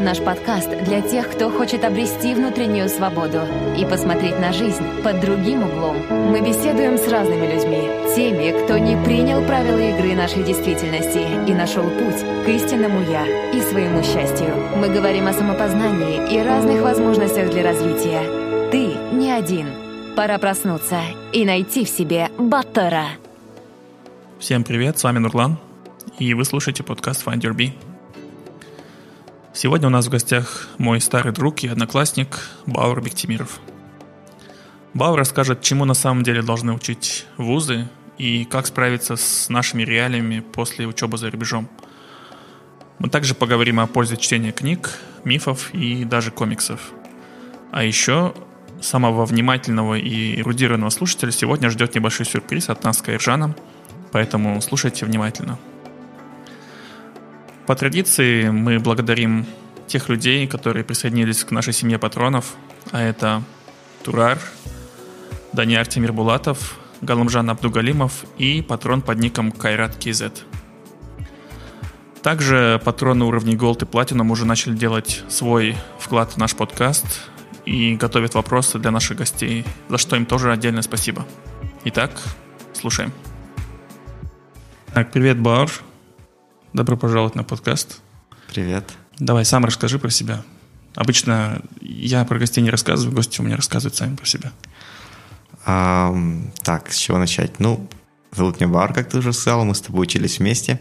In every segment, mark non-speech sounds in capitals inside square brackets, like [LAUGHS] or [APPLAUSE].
Наш подкаст для тех, кто хочет обрести внутреннюю свободу и посмотреть на жизнь под другим углом. Мы беседуем с разными людьми, теми, кто не принял правила игры нашей действительности и нашел путь к истинному «я» и своему счастью. Мы говорим о самопознании и разных возможностях для развития. Ты не один. Пора проснуться и найти в себе Баттера. Всем привет, с вами Нурлан, и вы слушаете подкаст Find Your Bee. Сегодня у нас в гостях мой старый друг и одноклассник Баур Бектимиров. Баур расскажет, чему на самом деле должны учить вузы и как справиться с нашими реалиями после учебы за рубежом. Мы также поговорим о пользе чтения книг, мифов и даже комиксов. А еще самого внимательного и эрудированного слушателя сегодня ждет небольшой сюрприз от нас с Кайржаном, поэтому слушайте внимательно. По традиции мы благодарим тех людей, которые присоединились к нашей семье патронов, а это Турар, Даниар Булатов, Галымжан Абдугалимов и патрон под ником Кайрат Кизет. Также патроны уровней Gold и Platinum уже начали делать свой вклад в наш подкаст и готовят вопросы для наших гостей, за что им тоже отдельное спасибо. Итак, слушаем. Так, привет, Баур. Добро пожаловать на подкаст. Привет. Давай сам расскажи про себя. Обычно я про гостей не рассказываю, гости у меня рассказывают сами про себя. А, так, с чего начать? Ну, зовут меня Бар, как ты уже сказал, мы с тобой учились вместе.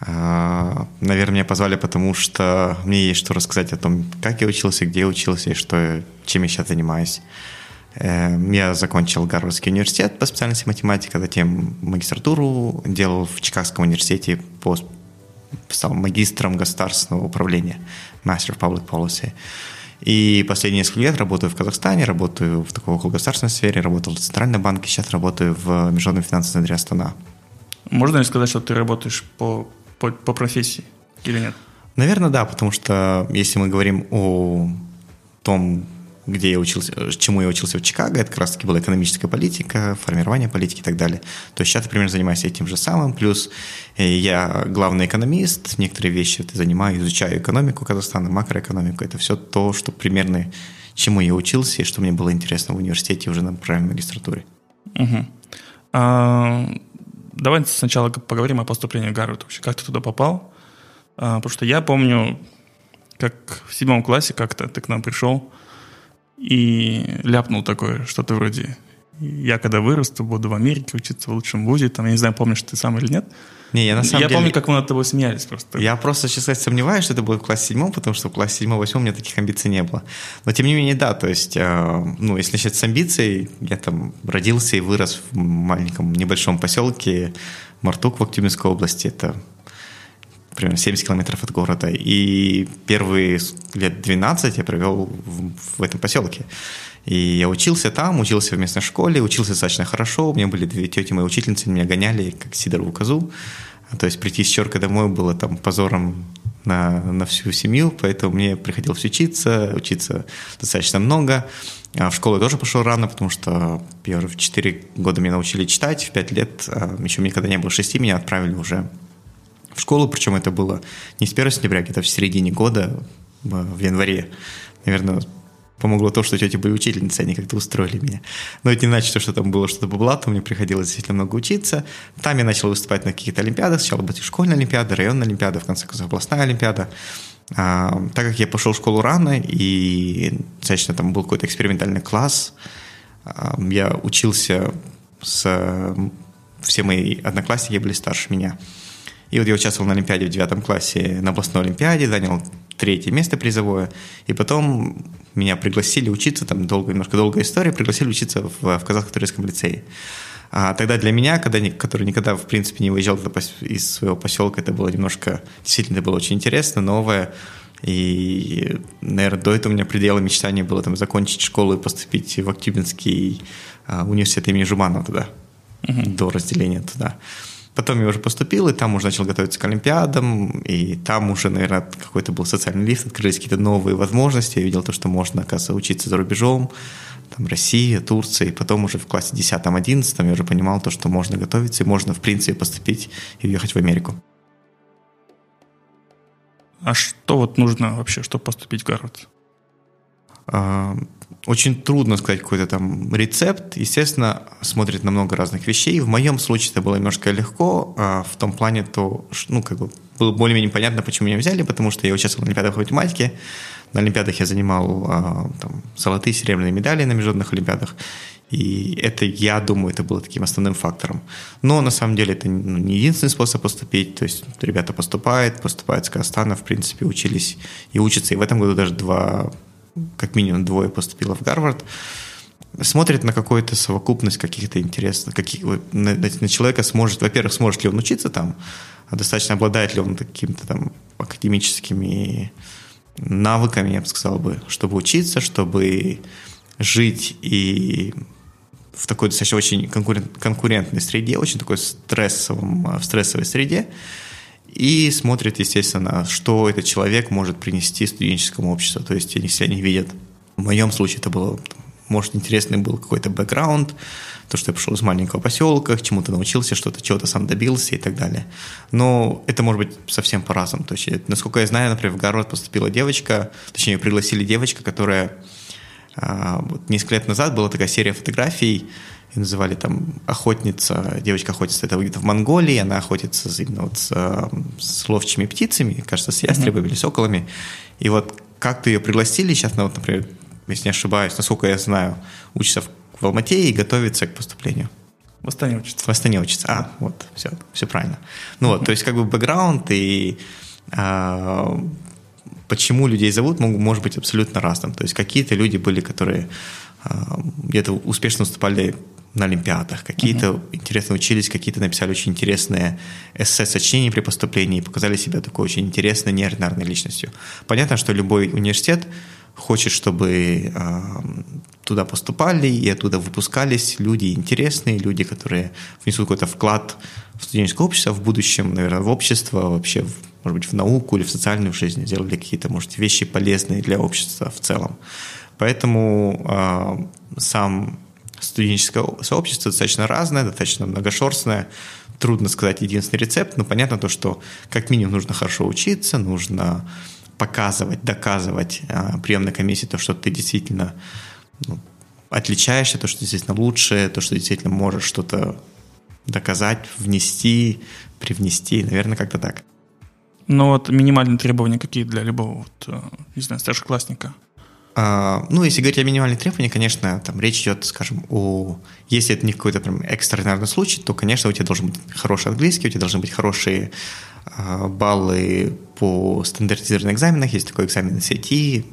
А, наверное, меня позвали, потому что мне есть что рассказать о том, как я учился, где я учился и что, чем я сейчас занимаюсь. Эм, я закончил Гарвардский университет по специальности математика, затем магистратуру делал в Чикагском университете по стал магистром государственного управления, Master of Public Policy. И последние несколько лет работаю в Казахстане, работаю в такой около государственной сфере, работал в Центральном банке, сейчас работаю в Международном финансовом центре Астана. Можно ли сказать, что ты работаешь по, по, по профессии или нет? Наверное, да, потому что если мы говорим о том, где я учился, чему я учился в Чикаго, это как раз-таки была экономическая политика, формирование политики и так далее. То есть я примерно занимаюсь этим же самым, плюс э, я главный экономист, некоторые вещи это занимаю, изучаю экономику Казахстана, макроэкономику, это все то, что примерно чему я учился и что мне было интересно в университете уже на программе магистратуры. Угу. А, давай сначала поговорим о поступлении в Гарвард вообще. Как ты туда попал? А, потому что я помню, как в седьмом классе как-то ты к нам пришел, и ляпнул такое, что-то вроде «Я когда вырасту, буду в Америке учиться в лучшем вузе». Там, я не знаю, помнишь ты сам или нет. Не, я на самом я деле... помню, как мы над тобой смеялись просто. Я просто, честно сказать, сомневаюсь, что это будет в классе седьмом, потому что в классе седьмом, восьмом у меня таких амбиций не было. Но тем не менее, да, то есть, э, ну, если начать с амбиций, я там родился и вырос в маленьком небольшом поселке Мартук в Актюбинской области. Это примерно 70 километров от города. И первые лет 12 я провел в, в этом поселке. И я учился там, учился в местной школе, учился достаточно хорошо. У меня были две тети мои учительницы, меня гоняли как сидорову козу. То есть прийти с черкой домой было там позором на, на всю семью, поэтому мне приходилось учиться, учиться достаточно много. А в школу я тоже пошел рано, потому что в 4 года меня научили читать, в 5 лет, а еще мне когда не было 6, меня отправили уже в школу, причем это было не с 1 сентября, где-то в середине года, в январе. Наверное, помогло то, что тети были учительницы, они как-то устроили меня. Но это не значит, что там было что-то по блату, мне приходилось действительно много учиться. Там я начал выступать на каких-то олимпиадах. Сначала была школьная олимпиада, районная олимпиада, в конце концов, областная олимпиада. А, так как я пошел в школу рано, и достаточно там был какой-то экспериментальный класс, а, я учился с... Все мои одноклассники были старше меня. И вот я участвовал на Олимпиаде в девятом классе, на областной Олимпиаде, занял третье место призовое. И потом меня пригласили учиться, там долго, немножко долгая история, пригласили учиться в, в Казахско-турецком лицее. А тогда для меня, когда, который никогда, в принципе, не выезжал из своего поселка, это было немножко, действительно, это было очень интересно, новое, И, наверное, до этого у меня пределом мечтания было там закончить школу и поступить в Актюбинский а, университет имени Жуманова туда, угу. до разделения туда. Потом я уже поступил, и там уже начал готовиться к Олимпиадам, и там уже, наверное, какой-то был социальный лифт, открылись какие-то новые возможности. Я видел то, что можно, оказывается, учиться за рубежом, там Россия, Турция, и потом уже в классе 10-11 я уже понимал то, что можно готовиться, и можно, в принципе, поступить и уехать в Америку. А что вот нужно вообще, чтобы поступить в Гарвард? Очень трудно сказать какой-то там рецепт. Естественно, смотрит на много разных вещей. В моем случае это было немножко легко, а в том плане, то, ну, как бы было более-менее понятно, почему меня взяли, потому что я участвовал в Олимпиадах по математике. На Олимпиадах я занимал а, там, золотые, серебряные медали на международных Олимпиадах. И это, я думаю, это было таким основным фактором. Но на самом деле это ну, не единственный способ поступить. То есть ребята поступают, поступают с Казахстана, в принципе, учились и учатся. И в этом году даже два, как минимум двое поступило в Гарвард. Смотрит на какую-то совокупность каких-то интересных, каких, на, на человека сможет, во-первых, сможет ли он учиться там, а достаточно обладает ли он какими-то там академическими навыками, я бы сказал бы, чтобы учиться, чтобы жить и в такой достаточно очень конкурент, конкурентной среде, очень такой стрессовом, в стрессовой среде, и смотрят, естественно, что этот человек может принести студенческому обществу. То есть они себя не видят. В моем случае это было, может, интересный был какой-то бэкграунд, то, что я пришел из маленького поселка, к чему-то научился, что-то, чего-то сам добился и так далее. Но это может быть совсем по-разному. То есть, насколько я знаю, например, в Гарвард поступила девочка, точнее, пригласили девочка, которая а, вот несколько лет назад была такая серия фотографий, и называли там охотница, девочка охотится, это где-то в Монголии, она охотится именно вот с, с ловчими птицами, кажется, с ястребами mm-hmm. или соколами. И вот как-то ее пригласили, сейчас она, вот, например, если не ошибаюсь, насколько я знаю, учится в, в Алмате и готовится к поступлению. В Астане учится. В Астане учится. А, вот, все, все правильно. Ну вот, то есть как бы бэкграунд и а, почему людей зовут, может быть абсолютно разным. То есть какие-то люди были, которые а, где-то успешно выступали на Олимпиадах, какие-то mm-hmm. интересно учились, какие-то написали очень интересные эссе, сочинения при поступлении и показали себя такой очень интересной, неординарной личностью. Понятно, что любой университет хочет, чтобы э, туда поступали и оттуда выпускались люди интересные, люди, которые внесут какой-то вклад в студенческое общество, в будущем, наверное, в общество, вообще, в, может быть, в науку или в социальную жизнь, сделали какие-то, может, вещи полезные для общества в целом. Поэтому э, сам студенческое сообщество достаточно разное, достаточно многошерстное. Трудно сказать единственный рецепт, но понятно то, что как минимум нужно хорошо учиться, нужно показывать, доказывать э, приемной комиссии то, что ты действительно ну, отличаешься, то, что действительно лучше, то, что действительно можешь что-то доказать, внести, привнести, наверное, как-то так. Ну вот минимальные требования какие для любого, вот, э, не знаю, старшеклассника? А, ну, если говорить о минимальных требованиях, конечно, там речь идет, скажем, о... Если это не какой-то прям экстраординарный случай, то, конечно, у тебя должен быть хороший английский, у тебя должны быть хорошие а, баллы по стандартизированным экзаменам. Есть такой экзамен SAT,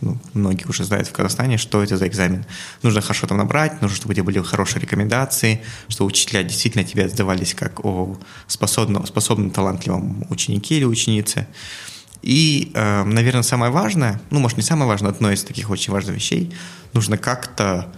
ну, многие уже знают в Казахстане, что это за экзамен. Нужно хорошо там набрать, нужно, чтобы у тебя были хорошие рекомендации, что учителя действительно тебе отзывались как о способном, способном талантливом ученике или ученице. И, э, наверное, самое важное, ну, может, не самое важное, одно из таких очень важных вещей, нужно как-то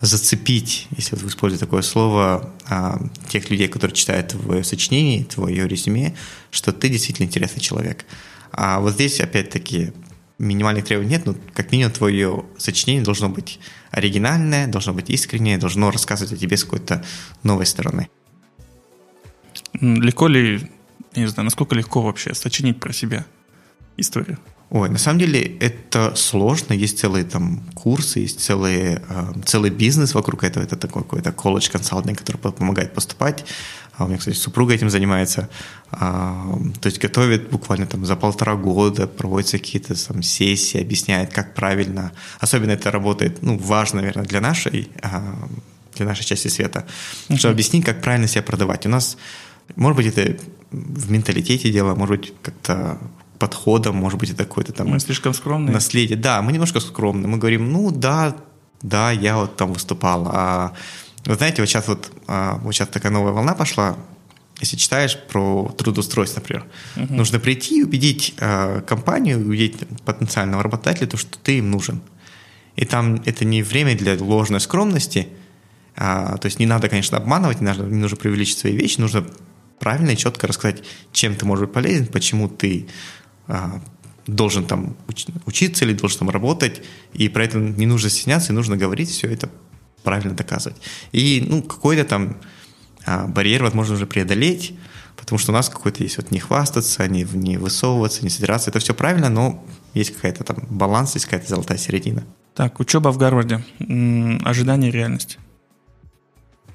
зацепить, если вы используете такое слово, э, тех людей, которые читают твое сочинение, твое резюме, что ты действительно интересный человек. А вот здесь, опять-таки, минимальных требований нет, но как минимум твое сочинение должно быть оригинальное, должно быть искреннее, должно рассказывать о тебе с какой-то новой стороны. Легко ли, не знаю, насколько легко вообще сочинить про себя? Историю? Ой, на самом деле это сложно. Есть целые там курсы, есть целые, э, целый бизнес вокруг этого. Это такой какой-то колледж консалтинг, который помогает поступать. А у меня, кстати, супруга этим занимается. А, то есть готовит буквально там за полтора года, проводятся какие-то там сессии, объясняет, как правильно. Особенно это работает, ну, важно, наверное, для нашей, а, для нашей части света, mm-hmm. чтобы объяснить, как правильно себя продавать. У нас, может быть, это в менталитете дело, может быть, как-то подходом, может быть, это какой-то там... Мы слишком скромные? Наследие. Да, мы немножко скромные. Мы говорим, ну да, да, я вот там выступал. А вы знаете, вот сейчас вот, а, вот сейчас такая новая волна пошла, если читаешь про трудоустройство, например, uh-huh. нужно прийти и убедить э, компанию, убедить потенциального работодателя, то, что ты им нужен. И там это не время для ложной скромности, а, то есть не надо, конечно, обманывать, не нужно, не нужно преувеличить свои вещи, нужно правильно и четко рассказать, чем ты можешь быть полезен, почему ты должен там учиться или должен там работать, и про это не нужно стесняться, и нужно говорить, все это правильно доказывать. И ну, какой-то там а, барьер, возможно, уже преодолеть, потому что у нас какой-то есть вот не хвастаться, не, не высовываться, не собираться. Это все правильно, но есть какая-то там баланс, есть какая-то золотая середина. Так, учеба в Гарварде. Ожидания и реальность.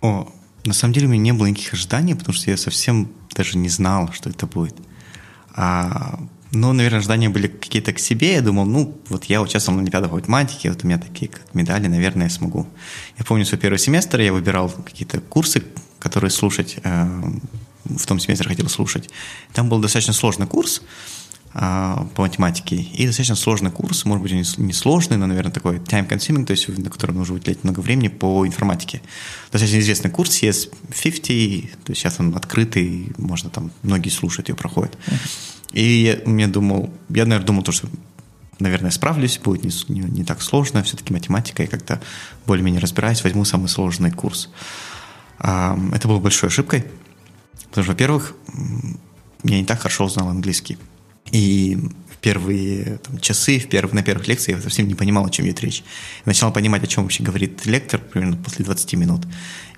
О, на самом деле у меня не было никаких ожиданий, потому что я совсем даже не знал, что это будет. А, ну, наверное, ожидания были какие-то к себе. Я думал, ну, вот я участвовал на Олимпиадах по математике, вот у меня такие как медали, наверное, я смогу. Я помню свой первый семестр, я выбирал какие-то курсы, которые слушать, э, в том семестре хотел слушать. Там был достаточно сложный курс, а, по математике. И достаточно сложный курс, может быть, не сложный, но, наверное, такой time-consuming, то есть на котором нужно выделять много времени по информатике. Достаточно известный курс CS50, то есть сейчас он открытый, можно там, многие слушают, ее проходят. И я, я думал, я, наверное, думал, то, что наверное, справлюсь, будет не, не, не так сложно, все-таки математика, и как-то более-менее разбираюсь, возьму самый сложный курс. А, это было большой ошибкой, потому что, во-первых, я не так хорошо узнал английский. И в первые там, часы, в перв, на первых лекциях я совсем не понимал, о чем идет речь. Начал понимать, о чем вообще говорит лектор примерно после 20 минут.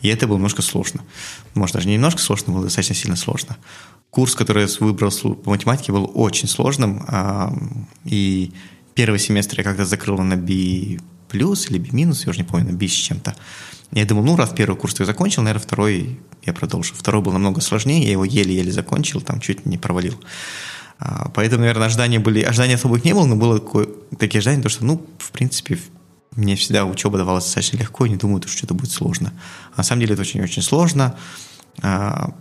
И это было немножко сложно. Может, даже не немножко сложно, было достаточно сильно сложно. Курс, который я выбрал по математике, был очень сложным. И первый семестр я как-то закрыл на B плюс или B минус, я уже не помню, на B с чем-то. Я думал, ну, раз первый курс я закончил, наверное, второй я продолжу. Второй был намного сложнее, я его еле-еле закончил, там чуть не провалил. А, поэтому, наверное, ожидания были... Ожиданий особых не было, но было такие ожидания, то, что, ну, в принципе, мне всегда учеба давалась достаточно легко, и не думаю, что это будет сложно. А на самом деле это очень-очень сложно. А,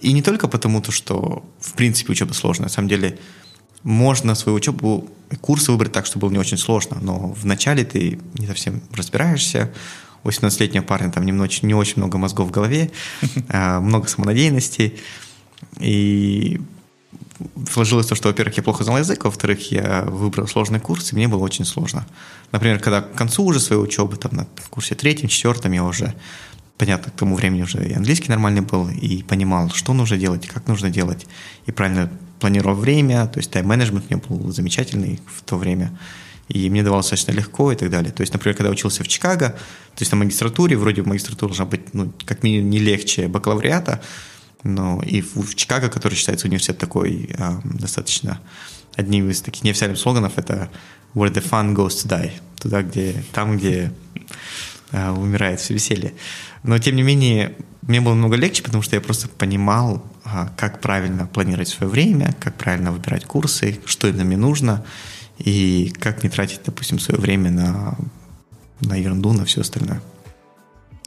и не только потому, что, в принципе, учеба сложная. На самом деле, можно свою учебу, курсы выбрать так, чтобы было не очень сложно, но вначале ты не совсем разбираешься, у 18-летнего парня там не, не очень много мозгов в голове, [LAUGHS] много самонадеянности, и сложилось то, что, во-первых, я плохо знал язык, во-вторых, я выбрал сложный курс, и мне было очень сложно. Например, когда к концу уже своей учебы, там, на курсе третьем, четвертом, я уже, понятно, к тому времени уже и английский нормальный был, и понимал, что нужно делать, как нужно делать, и правильно планировал время, то есть тайм-менеджмент у меня был замечательный в то время, и мне давалось достаточно легко и так далее. То есть, например, когда учился в Чикаго, то есть на магистратуре, вроде магистратура должна быть, ну, как минимум, не легче бакалавриата, но и в, в Чикаго, который считается университет такой э, достаточно одним из таких неофициальных слоганов, это where the fun goes to die, туда, где, там, где э, умирает все веселье. Но, тем не менее, мне было много легче, потому что я просто понимал, э, как правильно планировать свое время, как правильно выбирать курсы, что именно мне нужно, и как не тратить, допустим, свое время на, на ерунду, на все остальное.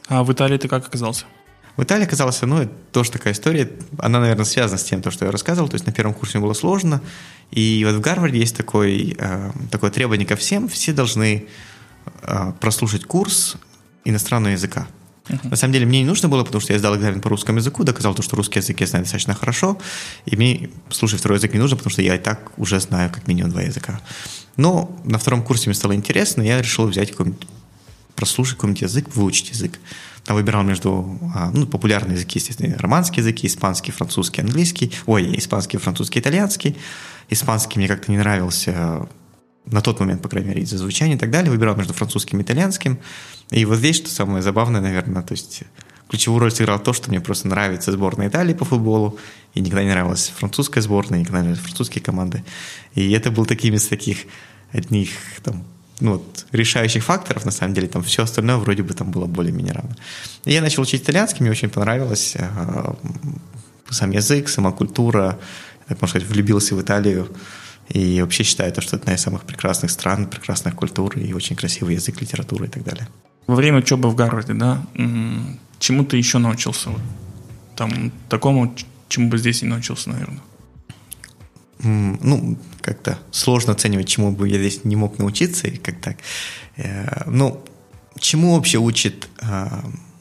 А в Италии ты как оказался? В Италии оказалось, ну, это тоже такая история, она, наверное, связана с тем, то, что я рассказывал, то есть на первом курсе было сложно, и вот в Гарварде есть такой, э, такое требование ко всем, все должны э, прослушать курс иностранного языка. Uh-huh. На самом деле мне не нужно было, потому что я сдал экзамен по русскому языку, доказал то, что русский язык я знаю достаточно хорошо, и мне слушать второй язык не нужно, потому что я и так уже знаю как минимум два языка. Но на втором курсе мне стало интересно, я решил взять какой-нибудь, прослушать какой-нибудь язык, выучить язык выбирал между а, ну, популярные языки, естественно, романские языки, испанский, французский, английский, ой, испанский, французский, итальянский. Испанский мне как-то не нравился на тот момент, по крайней мере, из-за звучания и так далее. Выбирал между французским и итальянским. И вот здесь, что самое забавное, наверное, то есть ключевую роль сыграл то, что мне просто нравится сборная Италии по футболу, и никогда не нравилась французская сборная, никогда не нравились французские команды. И это был таким из таких одних там ну, вот, решающих факторов, на самом деле, там все остальное вроде бы там было более-менее равно. И я начал учить итальянский, мне очень понравилось э, сам язык, сама культура, так можно сказать, влюбился в Италию, и вообще считаю, то, что это одна из самых прекрасных стран, прекрасных культур, и очень красивый язык, литература и так далее. Во время учебы в Гарварде, да, чему ты еще научился? Там такому, чему бы здесь не научился, наверное ну, как-то сложно оценивать, чему бы я здесь не мог научиться, и как так. Э, ну, чему вообще учит э,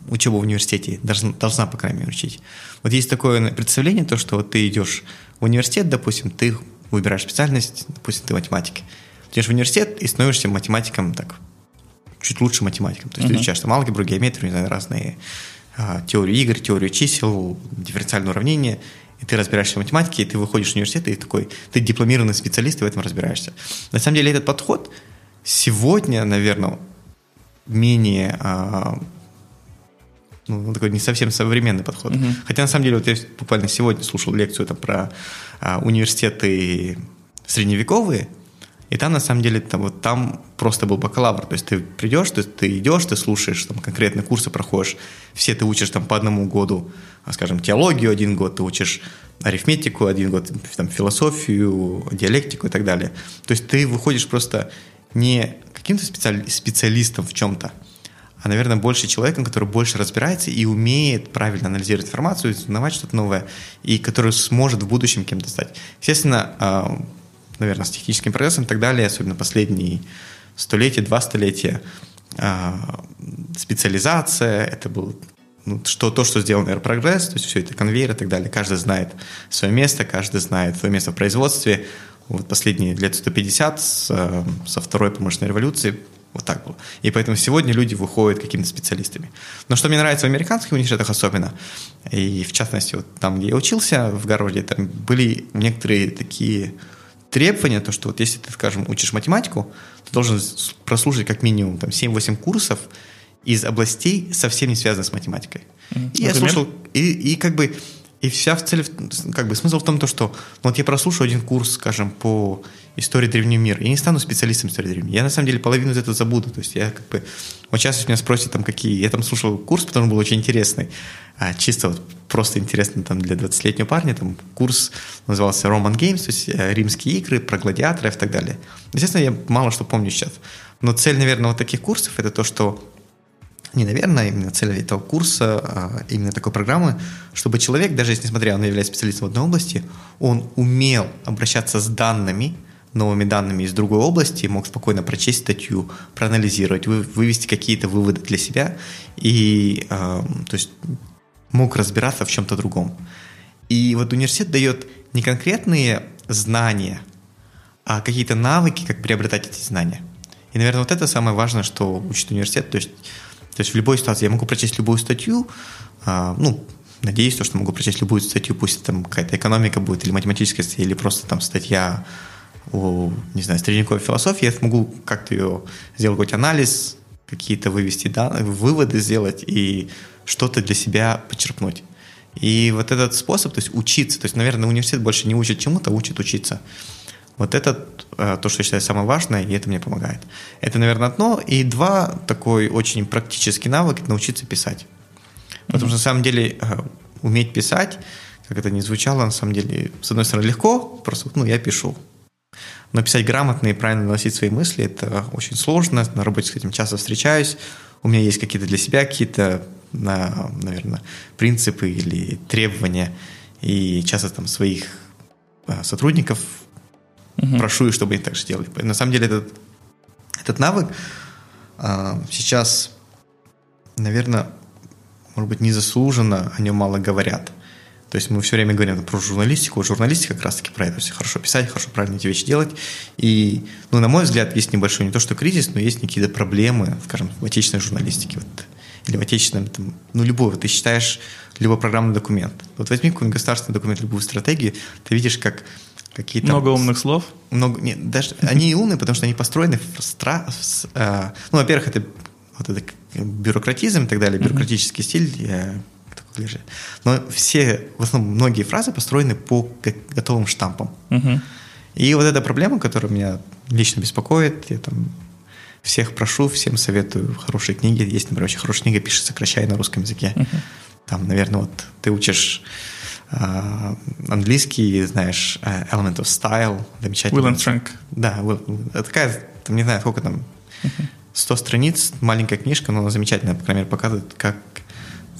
учеба в университете должна, должна, по крайней мере, учить. Вот есть такое представление, то, что вот ты идешь в университет, допустим, ты выбираешь специальность, допустим, ты математик. Ты идешь в университет и становишься математиком так, чуть лучше математиком. То есть uh-huh. ты изучаешь там алгебру, геометрию, не знаю, разные а, теорию игр, теорию чисел, дифференциальное уравнение, и ты разбираешься в математике, и ты выходишь в университет, и такой, ты дипломированный специалист, и в этом разбираешься. На самом деле этот подход сегодня, наверное, менее а, ну, такой не совсем современный подход. Uh-huh. Хотя на самом деле вот я буквально сегодня слушал лекцию там про а, университеты средневековые, и там, на самом деле, там, вот, там просто был бакалавр. То есть ты придешь, ты, ты идешь, ты слушаешь, там, конкретные курсы проходишь. Все ты учишь там по одному году, скажем, теологию один год, ты учишь арифметику один год, там, философию, диалектику и так далее. То есть ты выходишь просто не каким-то специали- специалистом в чем-то, а, наверное, больше человеком, который больше разбирается и умеет правильно анализировать информацию, узнавать что-то новое, и который сможет в будущем кем-то стать. Естественно, а, наверное, с техническим прогрессом и так далее, особенно последние столетия, два столетия, а, специализация, это был что, то, что сделал, наверное, прогресс, то есть все это конвейер и так далее. Каждый знает свое место, каждый знает свое место в производстве. Вот последние лет 150 с, э, со второй промышленной революции вот так было. И поэтому сегодня люди выходят какими-то специалистами. Но что мне нравится в американских университетах особенно, и в частности вот там, где я учился, в Гарварде, там были некоторые такие требования, то, что вот если ты, скажем, учишь математику, ты должен прослушать как минимум там, 7-8 курсов из областей, совсем не связанных с математикой. Mm-hmm. И я слушал, и, и как бы и вся в цель, как бы смысл в том, то, что ну, вот я прослушаю один курс, скажем, по истории древнего мира, я не стану специалистом истории древнего мира. Я на самом деле половину из этого забуду. То есть я как бы... Вот сейчас меня спросят, там, какие... Я там слушал курс, потому что был очень интересный. А, чисто вот просто интересно там для 20-летнего парня. Там курс назывался Roman Games, то есть э, римские игры, про гладиаторов и так далее. Естественно, я мало что помню сейчас. Но цель, наверное, вот таких курсов это то, что не, наверное, именно цель этого курса, а именно такой программы, чтобы человек, даже если, несмотря он является специалистом в одной области, он умел обращаться с данными, новыми данными из другой области, мог спокойно прочесть статью, проанализировать, вывести какие-то выводы для себя и, э, то есть, мог разбираться в чем-то другом. И вот университет дает не конкретные знания, а какие-то навыки, как приобретать эти знания. И, наверное, вот это самое важное, что учит университет. То есть то есть в любой ситуации я могу прочесть любую статью, а, ну, надеюсь, то, что могу прочесть любую статью, пусть там какая-то экономика будет, или математическая статья, или просто там статья о, не знаю, средневековой философии, я смогу как-то ее сделать какой-то анализ, какие-то вывести данные, выводы сделать и что-то для себя почерпнуть. И вот этот способ, то есть учиться, то есть, наверное, университет больше не учит чему-то, а учит учиться. Вот это э, то, что я считаю самое важное, и это мне помогает. Это, наверное, одно. И два, такой очень практический навык – это научиться писать. Потому mm-hmm. что, на самом деле, э, уметь писать, как это ни звучало, на самом деле, с одной стороны, легко, просто, ну, я пишу. Но писать грамотно и правильно носить свои мысли – это очень сложно. На работе с этим часто встречаюсь. У меня есть какие-то для себя какие-то, наверное, принципы или требования. И часто там своих э, сотрудников Угу. Прошу их, чтобы они так же делали. На самом деле этот, этот навык а, сейчас, наверное, может быть, незаслуженно о нем мало говорят. То есть мы все время говорим про журналистику. Журналистика как раз-таки про это. Все хорошо писать, хорошо правильно эти вещи делать. И, ну, на мой взгляд, есть небольшой не то что кризис, но есть какие-то проблемы, скажем, в отечественной журналистике. Вот, или в отечественном, там, ну, любой. Ты считаешь любой программный документ. Вот возьми какой-нибудь государственный документ, любую стратегию, ты видишь, как какие-то... Много умных слов? Много, нет, даже они и умные, потому что они построены в стра... В, э, ну, во-первых, это вот это бюрократизм и так далее, бюрократический стиль, я, но все, в основном, многие фразы построены по готовым штампам. И вот эта проблема, которая меня лично беспокоит, я там всех прошу, всем советую хорошие книги. Есть, например, очень хорошая книга «Пишет, сокращая» на русском языке. Там, наверное, вот ты учишь английский, знаешь, э, Element of Style, замечательный. Will and Frank. Да, Will, такая, там, не знаю, сколько там, 100 страниц, маленькая книжка, но она замечательная, по крайней мере, показывает, как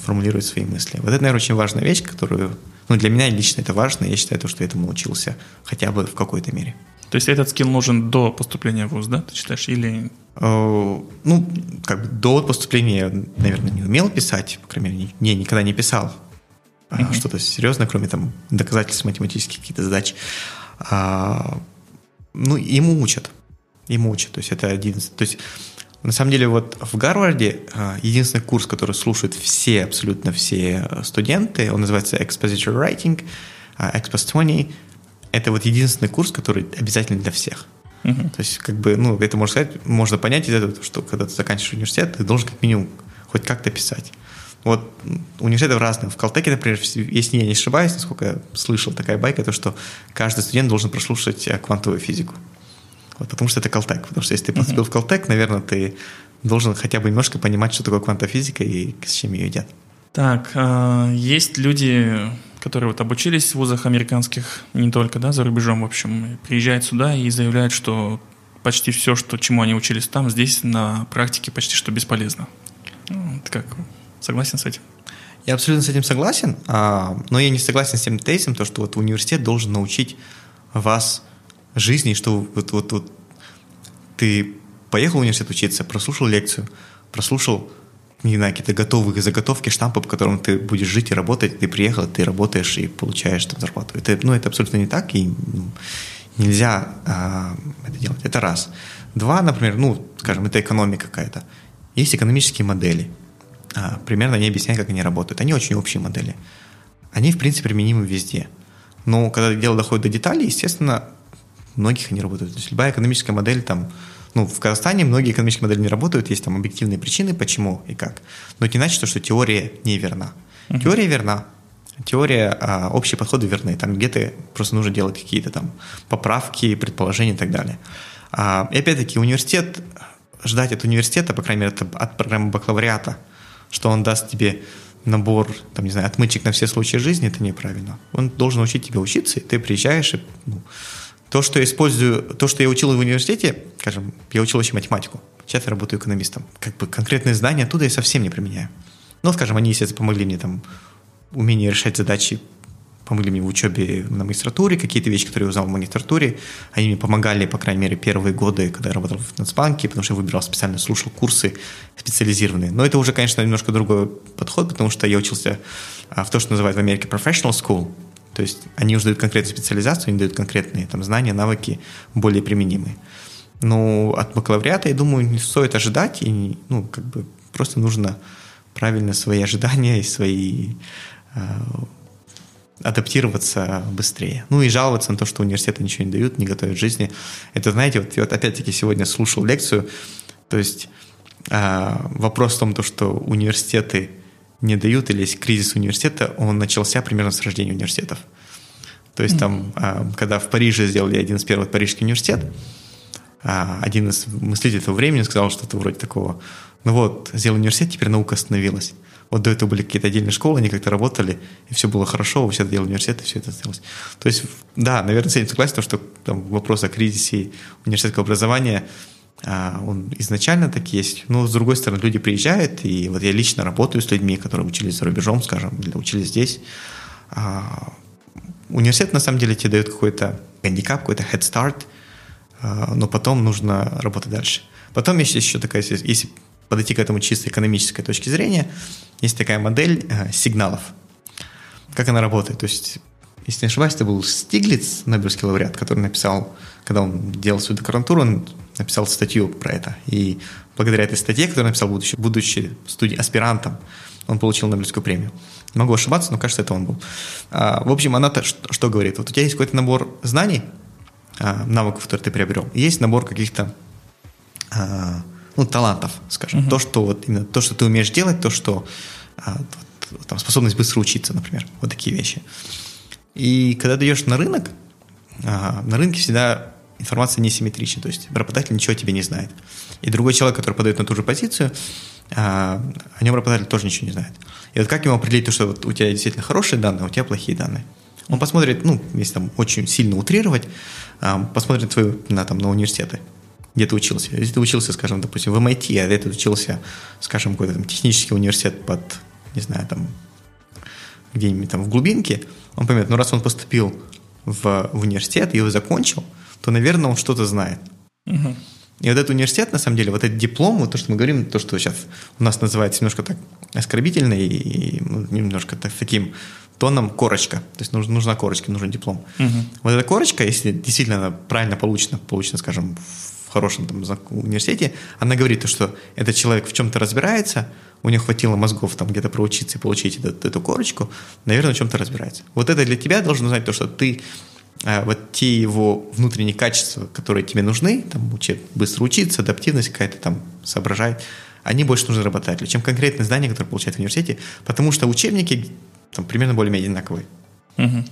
формулирует свои мысли. Вот это, наверное, очень важная вещь, которую, ну, для меня лично это важно, я считаю, то, что я этому научился хотя бы в какой-то мере. То есть этот скилл нужен до поступления в ВУЗ, да, ты считаешь, или... Э, ну, как бы до поступления я, наверное, не умел писать, по крайней мере, не, никогда не писал uh-huh. что-то серьезное, кроме там доказательств математических каких-то задач. А, ну, ему учат. Ему учат. То есть это один... То есть на самом деле вот в Гарварде а, единственный курс, который слушают все, абсолютно все студенты, он называется Exposition Writing, Expost 20, это вот единственный курс, который обязательно для всех. Uh-huh. То есть, как бы, ну, это можно сказать, можно понять из этого, что когда ты заканчиваешь университет, ты должен как минимум хоть как-то писать. Вот университеты разные. В Калтеке, например, если я не ошибаюсь, насколько я слышал, такая байка, то что каждый студент должен прослушать э, квантовую физику. Вот, потому что это Калтек. Потому что если ты поступил uh-huh. в Калтек, наверное, ты должен хотя бы немножко понимать, что такое квантовая физика и с чем ее едят. Так, а, есть люди, которые вот обучились в вузах американских, не только, да, за рубежом, в общем, приезжают сюда и заявляют, что почти все, что, чему они учились там, здесь на практике почти что бесполезно. Ну, ты как, согласен с этим? Я абсолютно с этим согласен, а, но я не согласен с тем тезисом, то, что вот университет должен научить вас жизни, что вот, вот, вот ты поехал в университет учиться, прослушал лекцию, прослушал не знаю, какие-то готовые заготовки, штампы, по которым ты будешь жить и работать, ты приехал, ты работаешь и получаешь там зарплату. Это, ну, это абсолютно не так, и ну, нельзя а, это делать. Это раз. Два, например, ну, скажем, это экономика какая-то. Есть экономические модели. А, примерно они объясняют, как они работают. Они очень общие модели. Они, в принципе, применимы везде. Но когда дело доходит до деталей, естественно, многих они работают. То есть любая экономическая модель там ну, в Казахстане многие экономические модели не работают, есть там объективные причины, почему и как. Но это не значит, что теория не верна. Uh-huh. Теория верна. Теория, а, общие подходы верны. Там где-то просто нужно делать какие-то там поправки, предположения и так далее. А, и опять-таки университет, ждать от университета, по крайней мере, от программы бакалавриата, что он даст тебе набор, там, не знаю, отмычек на все случаи жизни, это неправильно. Он должен учить тебя учиться, и ты приезжаешь и ну, то, что я использую, то, что я учил в университете, скажем, я учил еще математику, сейчас я работаю экономистом. Как бы конкретные знания оттуда я совсем не применяю. Но, скажем, они, естественно, помогли мне там умение решать задачи, помогли мне в учебе на магистратуре, какие-то вещи, которые я узнал в магистратуре, они мне помогали, по крайней мере, первые годы, когда я работал в Нацбанке, потому что я выбирал специально, слушал курсы специализированные. Но это уже, конечно, немножко другой подход, потому что я учился а, в то, что называют в Америке professional school, то есть они уже дают конкретную специализацию, они дают конкретные там, знания, навыки более применимые. Но от бакалавриата, я думаю, не стоит ожидать, и ну, как бы просто нужно правильно свои ожидания и свои э, адаптироваться быстрее. Ну и жаловаться на то, что университеты ничего не дают, не готовят жизни. Это, знаете, вот, вот опять-таки сегодня слушал лекцию, то есть э, вопрос в том, то, что университеты не дают, или есть кризис университета, он начался примерно с рождения университетов. То есть там, а, когда в Париже сделали один из первых Парижский университет, а, один из мыслителей того времени сказал что-то вроде такого, ну вот, сделал университет, теперь наука остановилась. Вот до этого были какие-то отдельные школы, они как-то работали, и все было хорошо, все делали университет, и все это сделалось. То есть, да, наверное, с этим согласен, что там вопрос о кризисе университетского образования – а, он изначально так есть. Но, с другой стороны, люди приезжают, и вот я лично работаю с людьми, которые учились за рубежом, скажем, или учились здесь. А, университет, на самом деле, тебе дает какой-то гандикап, какой-то head start, а, но потом нужно работать дальше. Потом есть еще такая, если подойти к этому чисто экономической точки зрения, есть такая модель сигналов. Как она работает? То есть если не ошибаюсь, это был Стиглиц, Нобелевский лауреат, который написал, когда он делал свою докторантуру, он написал статью про это. И благодаря этой статье, которую написал, будучи, будучи студи- аспирантом, он получил Нобелевскую премию. Могу ошибаться, но кажется, это он был. А, в общем, она что, что говорит? Вот у тебя есть какой-то набор знаний, а, навыков, которые ты приобрел, есть набор каких-то а, ну, талантов, скажем. Uh-huh. То, что вот именно то, что ты умеешь делать, то, что а, вот, там, способность быстро учиться, например. Вот такие вещи. И когда ты идешь на рынок, а, на рынке всегда информация несимметрична, то есть работодатель ничего тебе не знает. И другой человек, который подает на ту же позицию, а, о нем работодатель тоже ничего не знает. И вот как ему определить то, что вот у тебя действительно хорошие данные, а у тебя плохие данные? Он посмотрит, ну, если там очень сильно утрировать, а, посмотрит твою, на, там, на университеты, где ты учился. Если ты учился, скажем, допустим, в MIT, а ты учился, скажем, какой-то там технический университет под, не знаю, там, где-нибудь там в глубинке, он поймет, ну раз он поступил в, в университет и его закончил, то, наверное, он что-то знает. Угу. И вот этот университет, на самом деле, вот этот диплом, вот то, что мы говорим, то, что сейчас у нас называется немножко так оскорбительно и ну, немножко так, таким тоном корочка. То есть нужна, нужна корочка, нужен диплом. Угу. Вот эта корочка, если действительно она правильно получена, получена, скажем, в хорошем там, университете, она говорит, что этот человек в чем-то разбирается, у него хватило мозгов там где-то проучиться и получить эту, эту корочку, наверное, в чем-то разбирается. Вот это для тебя должно знать то, что ты э, вот те его внутренние качества, которые тебе нужны, там, учить, быстро учиться, адаптивность какая-то там соображать, они больше нужны работодателю, чем конкретные знания, которые получают в университете, потому что учебники там примерно более-менее одинаковые. Угу.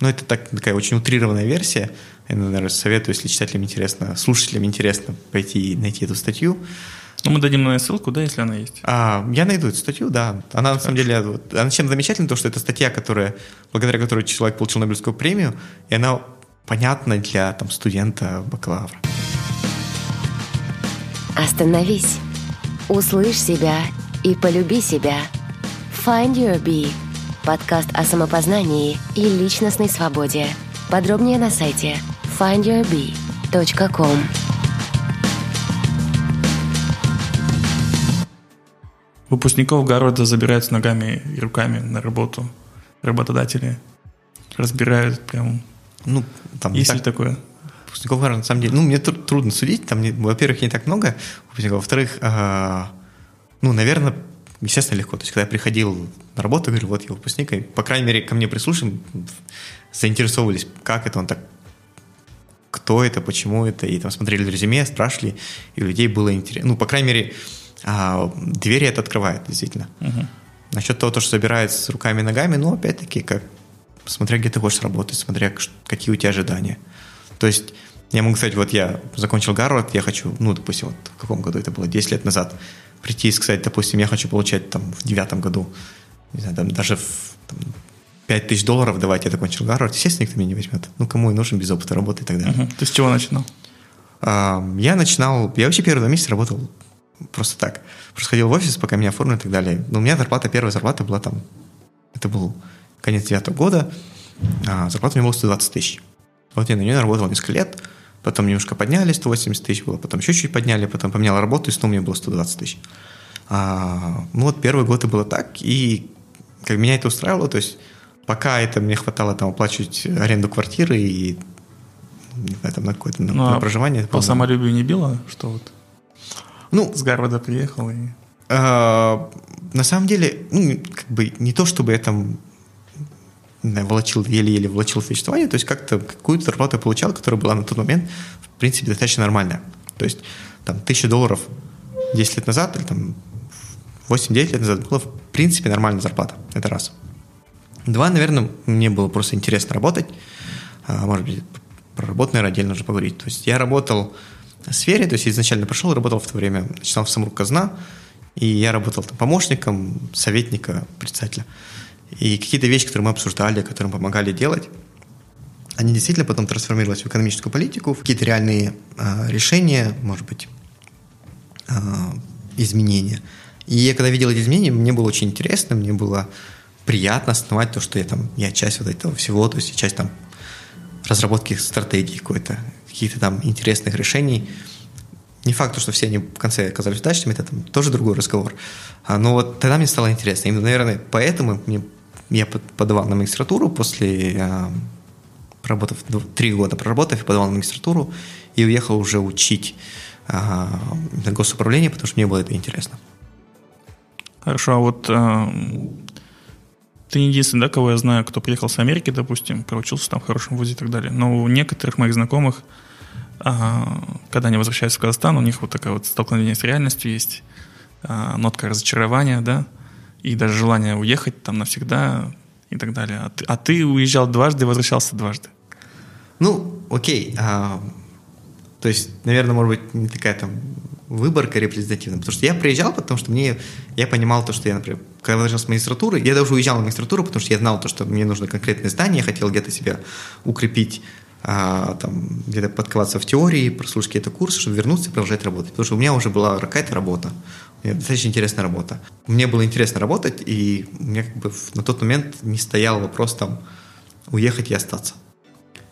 Но это так, такая очень утрированная версия. Я, наверное, советую, если читателям интересно, слушателям интересно пойти и найти эту статью. Ну, мы дадим на ссылку, да, если она есть. А, я найду эту статью, да. Она, на самом деле, вот, она чем замечательна, то, что это статья, которая, благодаря которой человек получил Нобелевскую премию, и она понятна для там, студента бакалавра. Остановись. Услышь себя и полюби себя. Find Your Bee. Подкаст о самопознании и личностной свободе. Подробнее на сайте findyourbee.com. Выпускников города забирают с ногами и руками на работу. Работодатели разбирают прям. Ну, там Есть так, ли такое? выпускников Гарварда, на самом деле, ну, мне тр- трудно судить, там, не- во-первых, не так много выпускников, во-вторых, а, ну, наверное, естественно, легко. То есть, когда я приходил на работу, говорю, вот я выпускник, и, по крайней мере, ко мне прислушивались, заинтересовывались, как это он так, кто это, почему это, и там смотрели резюме, спрашивали, и у людей было интересно. Ну, по крайней мере, а, двери это открывает, действительно. Мгм. Насчет того, то, что собирается с руками и ногами, ну, опять-таки, как смотря где ты хочешь работать, смотря какие у тебя ожидания. То есть, я могу сказать, вот я закончил Гарвард, я хочу, ну, допустим, вот в каком году это было, 10 лет назад, прийти и сказать, допустим, я хочу получать там в девятом году, не знаю, там, даже в там, 5 тысяч долларов давать, я закончил Гарвард, естественно, никто меня не возьмет. Ну, кому и нужен без опыта работы и так далее. Мгм. Ты с чего начинал? А, Я начинал, я вообще первые два месяца работал просто так. Просто ходил в офис, пока меня оформили и так далее. Но у меня зарплата, первая зарплата была там, это был конец девятого года, а зарплата у меня была 120 тысяч. Вот я на нее работал несколько лет, потом немножко подняли, 180 тысяч было, потом еще чуть подняли, потом поменял работу, и снова у меня было 120 тысяч. А, ну вот первый год и было так, и как меня это устраивало, то есть пока это мне хватало там оплачивать аренду квартиры и не знаю, там на какое-то на, Ну, на а проживание. По было самолюбию не било, что вот Ну, с Гарварда приехал и... А, на самом деле, ну, как бы не то, чтобы я там не знаю, волочил, еле-еле волочил существование, то есть как-то какую-то зарплату я получал, которая была на тот момент, в принципе, достаточно нормальная. То есть там тысяча долларов 10 лет назад или там 8-9 лет назад была, в принципе, нормальная зарплата. Это раз. Два, наверное, мне было просто интересно работать. А, может быть, про работу, наверное, отдельно уже поговорить. То есть я работал в сфере, то есть изначально пришел, работал в то время, начинал в Самрук Казна, и я работал там помощником советника, председателя. И какие-то вещи, которые мы обсуждали, которые помогали делать, они действительно потом трансформировались в экономическую политику, в какие-то реальные а, решения, может быть, а, изменения. И я когда видел эти изменения, мне было очень интересно, мне было приятно осознавать то, что я там, я часть вот этого всего, то есть часть там разработки стратегии какой-то, каких-то там интересных решений. Не факт, что все они в конце оказались удачными, это там тоже другой разговор. А, но вот тогда мне стало интересно. И, наверное, поэтому мне, я под- подавал на магистратуру после, а, проработав, три года проработав, подавал на магистратуру и уехал уже учить а, госуправление, потому что мне было это интересно. Хорошо, а вот э, ты не единственный, да, кого я знаю, кто приехал с Америки, допустим, проучился там в хорошем вузе и так далее. Но у некоторых моих знакомых, а, когда они возвращаются в Казахстан, у них вот такое вот столкновение с реальностью есть, а, нотка разочарования, да, и даже желание уехать там навсегда и так далее. А ты, а ты уезжал дважды и возвращался дважды. Ну, окей. а, то есть, наверное, может быть, не такая там выборка репрезентативная, потому что я приезжал, потому что мне, я понимал то, что я, например, когда возвращался с магистратуры, я даже уезжал на магистратуру, потому что я знал то, что мне нужно конкретное здание, я хотел где-то себя укрепить, а, там, где-то подковаться в теории, прослушать какие-то курсы, чтобы вернуться и продолжать работать. Потому что у меня уже была какая-то работа, у меня достаточно интересная работа. Мне было интересно работать, и меня как бы на тот момент не стоял вопрос там уехать и остаться.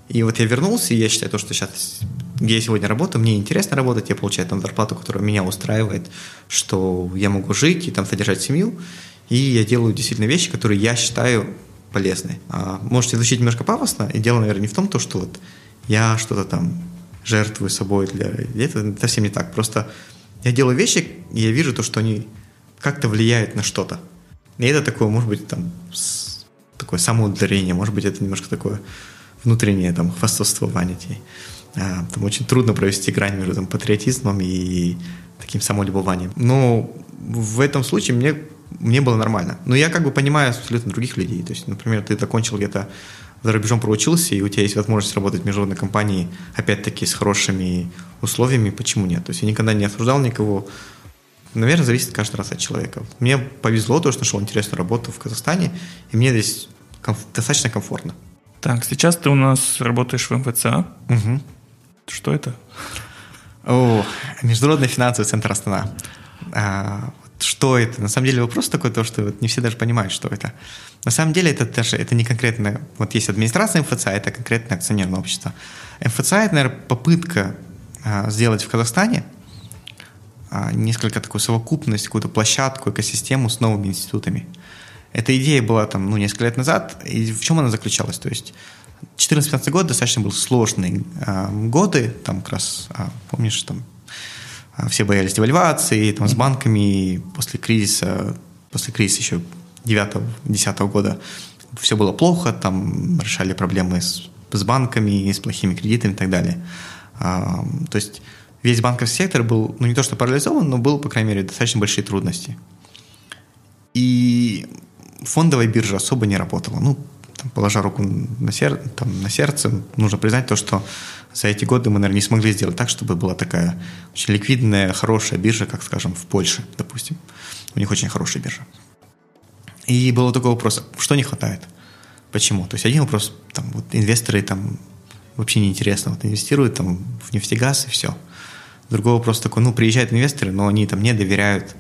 И вот я вернулся, и я считаю, то, что сейчас, где я сегодня работаю, мне интересно работать, я получаю там зарплату, которая меня устраивает, что я могу жить и там содержать семью, и я делаю действительно вещи, которые я считаю полезны. А, можете звучить немножко пафосно, и дело, наверное, не в том, то, что вот я что-то там жертвую собой для... Это совсем не так. Просто я делаю вещи, и я вижу то, что они как-то влияют на что-то. И это такое, может быть, там, такое самоударение, может быть, это немножко такое внутреннее там хвастовство. А, там очень трудно провести грань между там, патриотизмом и таким самолюбованием. Но в этом случае мне, мне было нормально. Но я как бы понимаю абсолютно других людей. То есть, например, ты закончил где-то за рубежом проучился, и у тебя есть возможность работать в международной компании, опять-таки, с хорошими условиями, почему нет? То есть я никогда не осуждал никого. Наверное, зависит каждый раз от человека. Мне повезло то, что нашел интересную работу в Казахстане, и мне здесь комф- достаточно комфортно. Так, сейчас ты у нас работаешь в МФЦА. Угу. Что это? О, Международный финансовый центр Астана. А, что это? На самом деле вопрос такой, то, что вот не все даже понимают, что это. На самом деле это даже это не конкретно, вот есть администрация МФЦА, это конкретное акционерное общество. МФЦА это, наверное, попытка а, сделать в Казахстане а, несколько такую совокупность, какую-то площадку, экосистему с новыми институтами. Эта идея была там, ну, несколько лет назад, и в чем она заключалась? То есть 14-15 год достаточно был сложные э, годы, там как раз, э, помнишь, там э, все боялись девальвации, там с банками после кризиса, после кризиса еще 9-10 года все было плохо, там решали проблемы с, с банками, с плохими кредитами и так далее. Э, то есть весь банковский сектор был, ну не то что парализован, но был, по крайней мере, достаточно большие трудности. И фондовая биржа особо не работала. Ну, там, положа руку на, сер... там, на сердце, нужно признать то, что за эти годы мы, наверное, не смогли сделать так, чтобы была такая очень ликвидная, хорошая биржа, как, скажем, в Польше, допустим. У них очень хорошая биржа. И был такой вопрос, что не хватает? Почему? То есть один вопрос, там, вот инвесторы там вообще неинтересно, вот инвестируют там в нефтегаз и все. Другой вопрос такой, ну, приезжают инвесторы, но они там не доверяют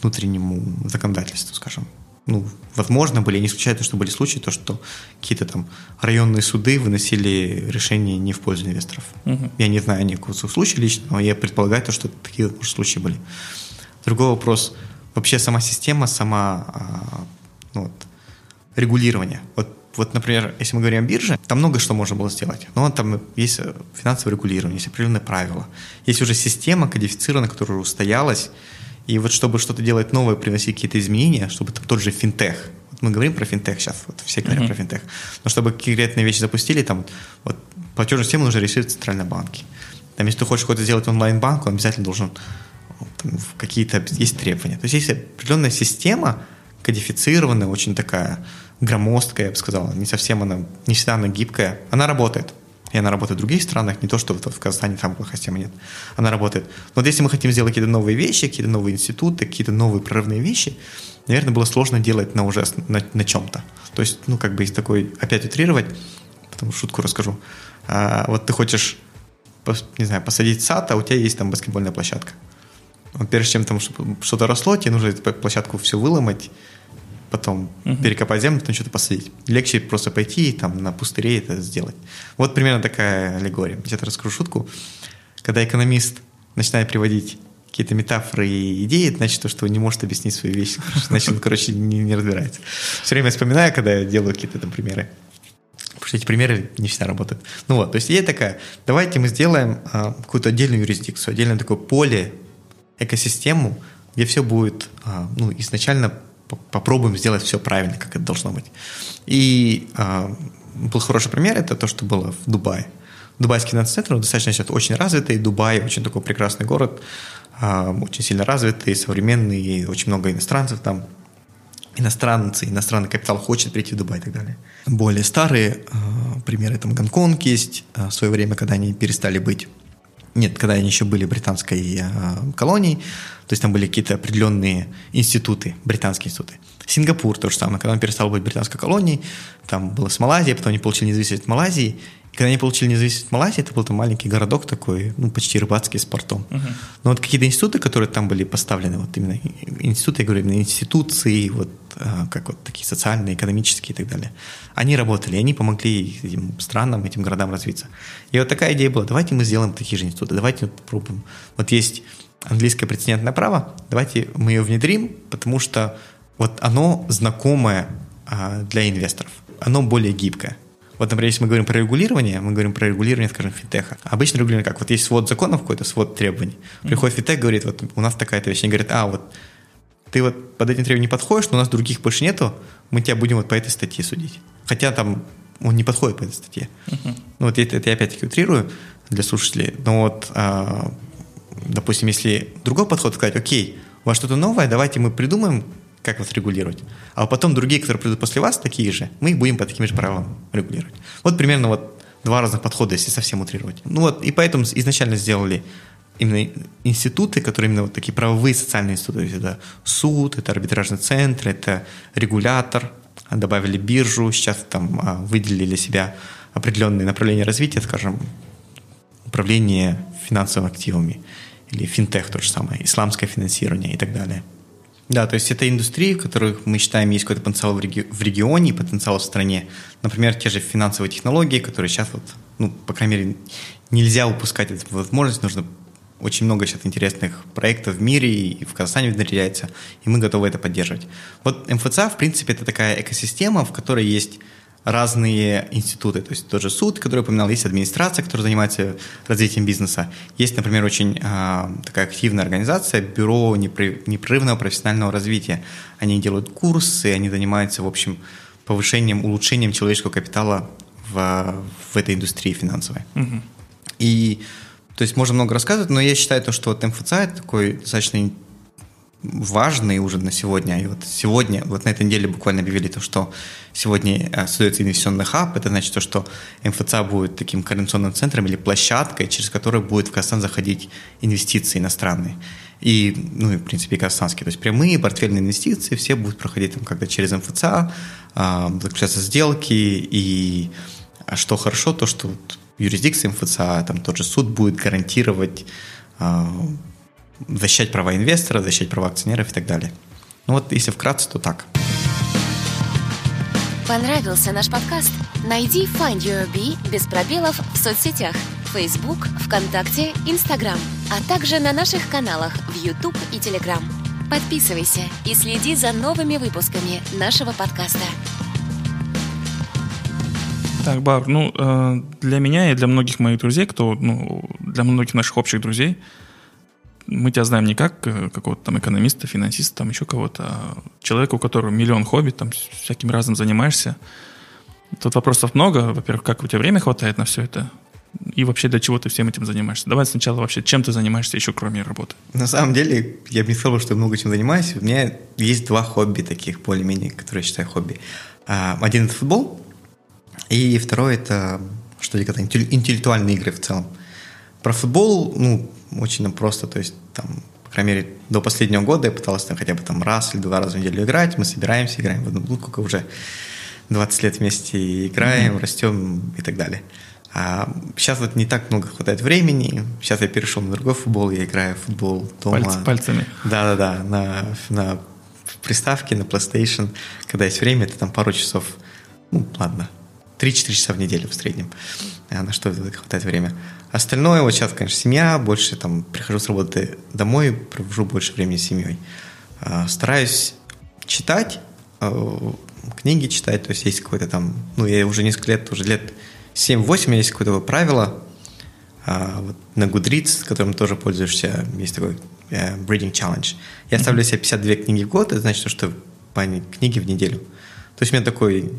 внутреннему законодательству, скажем, ну, возможно, были, не исключаю что были случаи, то, что какие-то там районные суды выносили решения не в пользу инвесторов. Угу. Я не знаю никакого случая лично, но я предполагаю, то, что такие может, случаи были. Другой вопрос. Вообще сама система, сама а, ну, вот, регулирование. Вот, вот, например, если мы говорим о бирже, там много что можно было сделать. Но там есть финансовое регулирование, есть определенные правила. Есть уже система кодифицированная, которая устоялась, и вот чтобы что-то делать новое, приносить какие-то изменения, чтобы там тот же финтех, вот мы говорим про финтех сейчас, вот все говорят uh-huh. про финтех, но чтобы конкретные вещи запустили, там вот платежную систему нужно решить в центральном банке. Там, если ты хочешь что-то сделать онлайн-банк, он обязательно должен там, какие-то есть требования. То есть есть определенная система, кодифицированная, очень такая громоздкая, я бы сказал, не совсем она, не всегда она гибкая. Она работает и она работает в других странах, не то, что в Казахстане там плохая система нет. Она работает. Но вот если мы хотим сделать какие-то новые вещи, какие-то новые институты, какие-то новые прорывные вещи, наверное, было сложно делать на уже на, на чем-то. То есть, ну, как бы есть такой, опять утрировать, потом шутку расскажу. А, вот ты хочешь, не знаю, посадить сад, а у тебя есть там баскетбольная площадка. Вот прежде чем там что-то росло, тебе нужно эту площадку все выломать, потом угу. перекопать землю, потом что-то посадить. Легче просто пойти и там на пустыре это сделать. Вот примерно такая аллегория. Я тебе расскажу шутку. Когда экономист начинает приводить какие-то метафоры и идеи, это значит, что он не может объяснить свои вещи. Значит, он, короче, не, не разбирается. Все время вспоминаю, когда я делаю какие-то там примеры. Потому что эти примеры не всегда работают. Ну вот, то есть идея такая, давайте мы сделаем а, какую-то отдельную юрисдикцию, отдельное такое поле, экосистему, где все будет а, ну, изначально попробуем сделать все правильно, как это должно быть. И э, был хороший пример, это то, что было в Дубае. Дубайский финансовый центр достаточно сейчас очень развитый, Дубай очень такой прекрасный город, э, очень сильно развитый, современный, и очень много иностранцев там. Иностранцы, иностранный капитал хочет прийти в Дубай и так далее. Более старые э, примеры, там Гонконг есть, э, в свое время, когда они перестали быть нет, когда они еще были британской э, колонией, то есть там были какие-то определенные институты, британские институты. Сингапур то же самое, когда он перестал быть британской колонией, там было с Малайзией, потом они получили независимость от Малайзии, и когда они получили независимость от Малайзии, это был там маленький городок такой, ну, почти рыбацкий с портом. Uh-huh. Но вот какие-то институты, которые там были поставлены, вот именно институты, я говорю, именно институции, вот как вот такие социальные, экономические и так далее. Они работали, они помогли этим странам, этим городам развиться. И вот такая идея была, давайте мы сделаем такие же институты, давайте попробуем. Вот есть английское прецедентное право, давайте мы ее внедрим, потому что вот оно знакомое а, для инвесторов, оно более гибкое. Вот, например, если мы говорим про регулирование, мы говорим про регулирование, скажем, финтеха. Обычно регулирование как? Вот есть свод законов какой-то, свод требований. Приходит финтех, говорит, вот у нас такая-то вещь. Они говорят, а, вот ты вот под этим требованиям не подходишь, но у нас других больше нету, мы тебя будем вот по этой статье судить. Хотя там он не подходит по этой статье. Uh-huh. Ну вот это, это я опять-таки утрирую для слушателей. Но вот, а, допустим, если другой подход сказать, окей, у вас что-то новое, давайте мы придумаем, как вас регулировать. А потом другие, которые придут после вас, такие же, мы их будем по таким же правилам регулировать. Вот примерно вот два разных подхода, если совсем утрировать. Ну вот, и поэтому изначально сделали именно институты, которые именно вот такие правовые социальные институты. Это суд, это арбитражный центр, это регулятор, добавили биржу, сейчас там а, выделили для себя определенные направления развития, скажем, управление финансовыми активами или финтех то же самое, исламское финансирование и так далее. Да, то есть это индустрии, в которых мы считаем есть какой-то потенциал в, реги- в регионе, потенциал в стране. Например, те же финансовые технологии, которые сейчас вот, ну, по крайней мере, нельзя упускать эту возможность, нужно очень много сейчас интересных проектов в мире и в Казахстане внедряется, и мы готовы это поддерживать. Вот МФЦА, в принципе, это такая экосистема, в которой есть разные институты. То есть тот же суд, который я упоминал, есть администрация, которая занимается развитием бизнеса. Есть, например, очень э, такая активная организация, бюро непрерывного профессионального развития. Они делают курсы, они занимаются, в общем, повышением, улучшением человеческого капитала в, в этой индустрии финансовой. Угу. И то есть можно много рассказывать, но я считаю то, что вот МФЦ это такой достаточно важный уже на сегодня. И вот сегодня, вот на этой неделе буквально объявили то, что сегодня э, создается инвестиционный хаб. Это значит то, что МФЦ будет таким координационным центром или площадкой, через которую будет в Казахстан заходить инвестиции иностранные. И, ну, и, в принципе, и казахстанские. То есть прямые портфельные инвестиции все будут проходить там когда через МФЦ, э, заключаться сделки. И а что хорошо, то, что вот юрисдикция МФЦ, там тот же суд будет гарантировать э, защищать права инвестора, защищать права акционеров и так далее. Ну вот, если вкратце, то так. Понравился наш подкаст? Найди Find Your Bee без пробелов в соцсетях Facebook, ВКонтакте, Instagram, а также на наших каналах в YouTube и Telegram. Подписывайся и следи за новыми выпусками нашего подкаста. Так, Бар, ну, э, для меня и для многих моих друзей, кто, ну, для многих наших общих друзей, мы тебя знаем не как э, какого-то там экономиста, финансиста, там еще кого-то, а человека, у которого миллион хобби, там всяким разным занимаешься. Тут вопросов много. Во-первых, как у тебя время хватает на все это? И вообще для чего ты всем этим занимаешься? Давай сначала вообще, чем ты занимаешься еще кроме работы? На самом деле, я бы не сказал, что я много чем занимаюсь. У меня есть два хобби таких, более-менее, которые я считаю хобби. А, один – это футбол, и второй – это что-то интеллектуальные игры в целом. Про футбол, ну, очень просто, то есть там, по крайней мере, до последнего года я пытался там хотя бы там раз или два раза в неделю играть, мы собираемся, играем в одну блудку, уже 20 лет вместе играем, mm-hmm. растем и так далее. А сейчас вот не так много хватает времени. Сейчас я перешел на другой футбол, я играю в футбол дома. Пальц, пальцами. Да-да-да, на, на приставке, на PlayStation. Когда есть время, это там пару часов, ну ладно, 3-4 часа в неделю в среднем. На что хватает время. Остальное, вот сейчас, конечно, семья, больше там прихожу с работы домой, провожу больше времени с семьей. А, стараюсь читать, а, книги читать, то есть есть какое-то там, ну, я уже несколько лет, уже лет 7-8 у меня есть какое-то правило, а, вот на Goodreads, которым тоже пользуешься, есть такой uh, Reading Challenge. Я ставлю себе 52 книги в год, это значит, что по книге в неделю. То есть у меня такое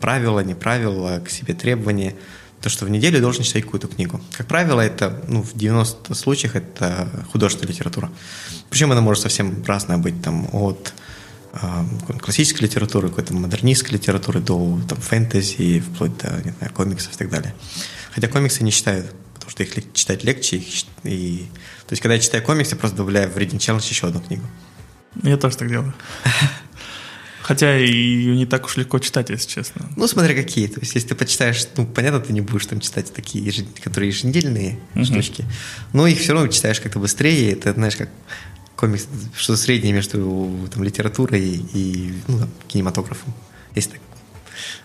правило, не правило, к себе требование – то, что в неделю должен читать какую-то книгу. Как правило, это, ну, в 90 случаях это художественная литература. Причем она может совсем разная быть, там, от э, классической литературы, какой-то модернистской литературы до там, фэнтези, вплоть до, не знаю, комиксов и так далее. Хотя комиксы не читают, потому что их читать легче. Их, и... То есть, когда я читаю комиксы, я просто добавляю в Reading Challenge еще одну книгу. Я тоже так делаю. [LAUGHS] Хотя ее не так уж легко читать, если честно. Ну, смотря какие. То есть, если ты почитаешь, ну, понятно, ты не будешь там читать такие, которые еженедельные uh-huh. штучки. Но их все равно читаешь как-то быстрее. Это, знаешь, как комикс, что-то среднее между там, литературой и ну, там, кинематографом. Если так,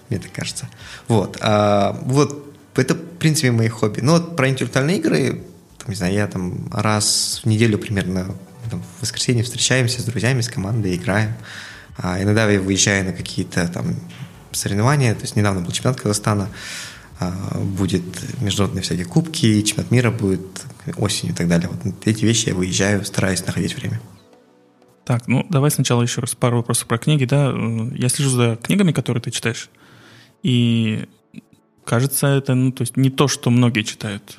мне так кажется. Вот. А, вот это, в принципе, мои хобби. Но вот про интеллектуальные игры, там, не знаю, я там раз в неделю примерно там, в воскресенье встречаемся с друзьями, с командой, играем. А, иногда я выезжаю на какие-то там соревнования. То есть недавно был чемпионат Казахстана, а, будет международные всякие кубки, чемпионат мира будет осенью и так далее. Вот эти вещи я выезжаю, стараюсь находить время. Так, ну давай сначала еще раз пару вопросов про книги, да. Я слежу за книгами, которые ты читаешь, и кажется, это, ну, то есть не то, что многие читают.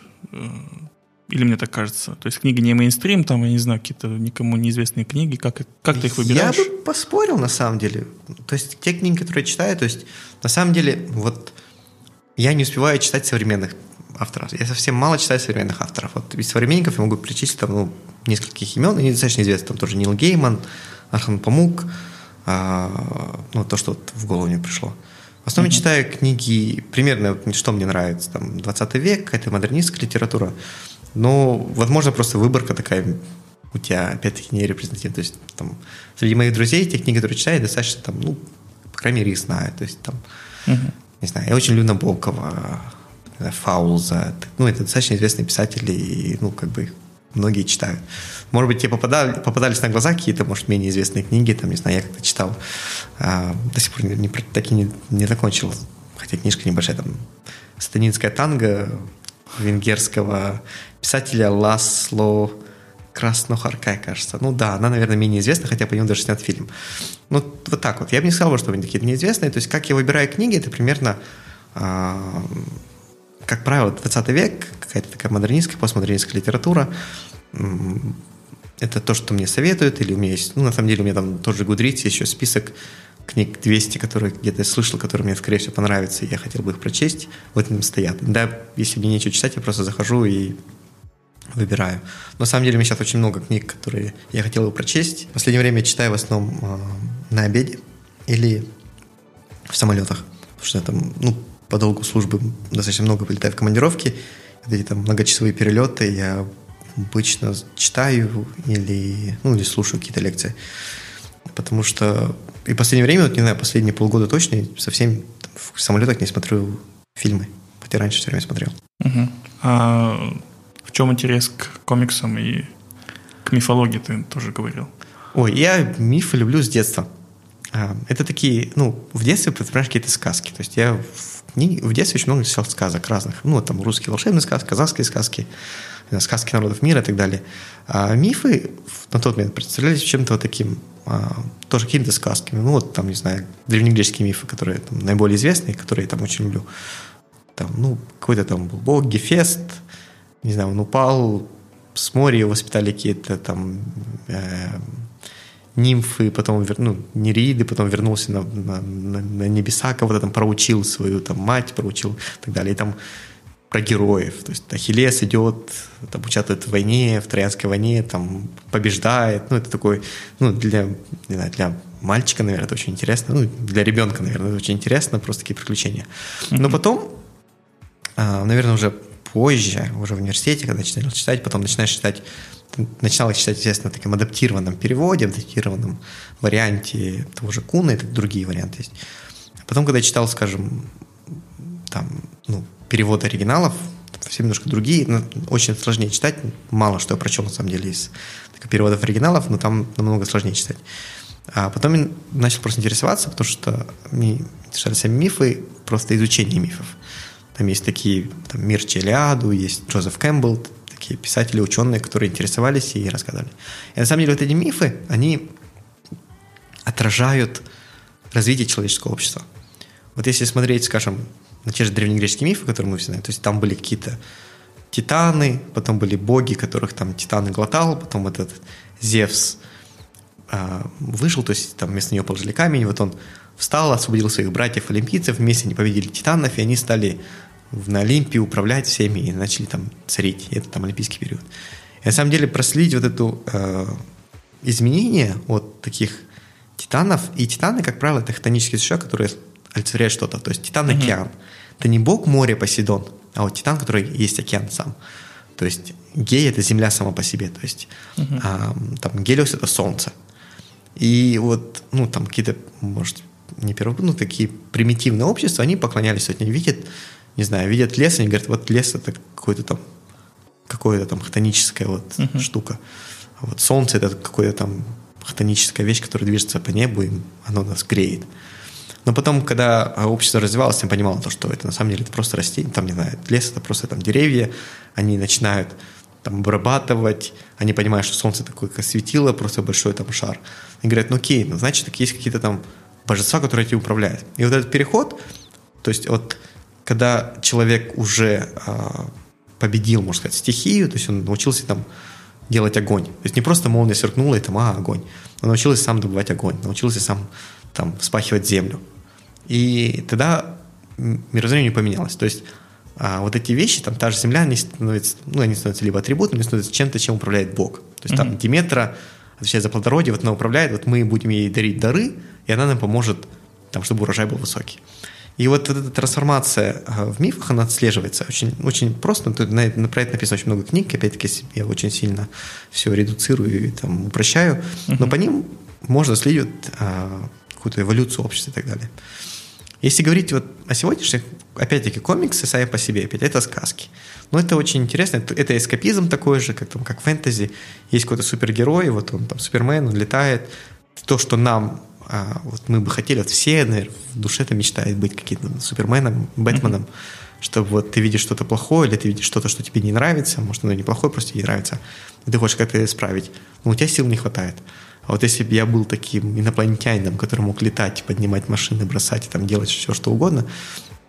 Или мне так кажется? То есть книги не мейнстрим, там, я не знаю, какие-то никому неизвестные книги. Как, как ты их выбираешь? Я бы поспорил, на самом деле. То есть те книги, которые я читаю, то есть на самом деле вот я не успеваю читать современных авторов. Я совсем мало читаю современных авторов. Вот из современников я могу перечислить там, ну, нескольких имен, они достаточно известны. Там тоже Нил Гейман, Архан Памук, а, ну, то, что вот в голову мне пришло. В основном mm-hmm. читаю книги, примерно, что мне нравится, там, 20 век, какая-то модернистская литература. Но, возможно, просто выборка такая у тебя, опять-таки, не репрезентативная. То есть, там, среди моих друзей, те книги, которые читаю, достаточно, там, ну, по крайней мере, их знаю. То есть, там, uh-huh. не знаю, я очень люблю Набокова, Фаулза. Ну, это достаточно известные писатели, и, ну, как бы, многие читают. Может быть, тебе попадали, попадались на глаза какие-то, может, менее известные книги, там, не знаю, я как-то читал, а, до сих пор не, не, так и не, не закончил, хотя книжка небольшая, там, «Станинская танго», венгерского писателя Ласло Краснохаркай, кажется. Ну да, она, наверное, менее известна, хотя по нему даже снят фильм. Ну, вот так вот. Я бы не сказал, что они такие неизвестные. То есть, как я выбираю книги, это примерно, э, как правило, 20 век, какая-то такая модернистская, постмодернистская литература. Это то, что мне советуют, или у меня есть, ну, на самом деле, у меня там тоже Гудриц, еще список книг 200, которые где-то я слышал, которые мне, скорее всего, понравятся, и я хотел бы их прочесть, вот они стоят. Да, если мне нечего читать, я просто захожу и выбираю. Но на самом деле у меня сейчас очень много книг, которые я хотел бы прочесть. В последнее время я читаю в основном э, на обеде или в самолетах, потому что я там, ну, по долгу службы достаточно много полетаю в командировки, эти там многочасовые перелеты я обычно читаю или, ну, или слушаю какие-то лекции. Потому что и в последнее время, вот не знаю, последние полгода точно, совсем в самолетах не смотрю фильмы. Хотя раньше все время смотрел. Угу. А в чем интерес к комиксам и к мифологии ты тоже говорил? Ой, я мифы люблю с детства. А, это такие, ну, в детстве представляешь какие-то сказки. То есть я в, в детстве очень много читал сказок разных. Ну, там русские волшебные сказки, казахские сказки, сказки народов мира и так далее. А мифы на тот момент представлялись чем-то вот таким тоже какими-то сказками. Ну, вот там, не знаю, древнегреческие мифы, которые там, наиболее известные, которые я там очень люблю. Там, ну, какой-то там был бог Гефест, не знаю, он упал с моря, его воспитали какие-то там э, нимфы, потом, ну, нериды, потом вернулся на, на, на, на небеса, кого-то там проучил свою там мать, проучил и так далее. И там про героев. То есть Ахиллес идет, там, участвует в войне, в Троянской войне, там, побеждает. Ну, это такой, ну, для, не знаю, для мальчика, наверное, это очень интересно. Ну, для ребенка, наверное, это очень интересно, просто такие приключения. Но потом, а, наверное, уже позже, уже в университете, когда начинал читать, потом начинаешь читать, начинал читать, естественно, в таком адаптированном переводе, адаптированном варианте того же Куна, это другие варианты есть. Потом, когда я читал, скажем, там, ну, переводы оригиналов, все немножко другие, но очень сложнее читать, мало что я прочел, на самом деле, из переводов оригиналов, но там намного сложнее читать. А потом я начал просто интересоваться, потому что мне интересовали мифы, просто изучение мифов. Там есть такие, там, Мир Челиаду, есть Джозеф Кэмпбелл, такие писатели, ученые, которые интересовались и рассказали. И на самом деле вот эти мифы, они отражают развитие человеческого общества. Вот если смотреть, скажем, те же древнегреческие мифы, которые мы все знаем, то есть там были какие-то титаны, потом были боги, которых там титаны глотал, потом этот Зевс э, вышел, то есть там вместо него положили камень, вот он встал, освободил своих братьев-олимпийцев, вместе они победили титанов, и они стали на Олимпии управлять всеми и начали там царить. Это там олимпийский период. И на самом деле проследить вот это э, изменение от таких титанов, и титаны, как правило, это хтонические существа, которые олицетворяют что-то. То есть титан – океан. Mm-hmm. Это не бог моря Посейдон, а вот титан, который есть океан сам. То есть гей — это Земля сама по себе. То есть uh-huh. а, там Гелиос — это Солнце. И вот, ну, там какие-то, может, не первые, ну, такие примитивные общества, они поклонялись, вот они видят, не знаю, видят лес, они говорят, вот лес — это какой-то там, какое-то там хтоническая вот uh-huh. штука. А вот солнце — это какое-то там хтоническая вещь, которая движется по небу, и оно нас греет. Но потом, когда общество развивалось, я понимал, то, что это на самом деле это просто растения, там, не знаю, лес это просто там деревья, они начинают там обрабатывать, они понимают, что солнце такое светило, просто большой там шар. И говорят, ну окей, ну значит, так есть какие-то там божества, которые этим управляют. И вот этот переход, то есть вот когда человек уже а, победил, можно сказать, стихию, то есть он научился там делать огонь. То есть не просто молния сверкнула и там, а, огонь. Он научился сам добывать огонь, научился сам там вспахивать землю. И тогда мировоззрение поменялось. То есть а вот эти вещи, там та же земля, они становятся, ну, они становятся либо атрибутом, либо становятся чем-то, чем управляет Бог. То есть mm-hmm. там Диметра отвечает за плодородие, вот она управляет, вот мы будем ей дарить дары, и она нам поможет, там, чтобы урожай был высокий. И вот, вот эта трансформация а, в мифах, она отслеживается очень, очень просто. Тут на, на, про это написано очень много книг, опять-таки я очень сильно все редуцирую и там, упрощаю, uh-huh. но по ним можно следить а, какую-то эволюцию общества и так далее. Если говорить вот о сегодняшних, опять-таки, комиксы сами по себе, опять это сказки. Но это очень интересно, это, это эскапизм такой же, как, там, как фэнтези. Есть какой-то супергерой, вот он там Супермен, он летает. То, что нам, а, вот мы бы хотели, вот все, наверное, в душе-то мечтают быть каким-то Суперменом, Бэтменом, mm-hmm. чтобы вот ты видишь что-то плохое, или ты видишь что-то, что тебе не нравится, может, оно неплохое, просто не нравится, и ты хочешь как-то исправить. Но у тебя сил не хватает. А вот если бы я был таким инопланетянином, который мог летать, поднимать машины, бросать и там делать все, что угодно,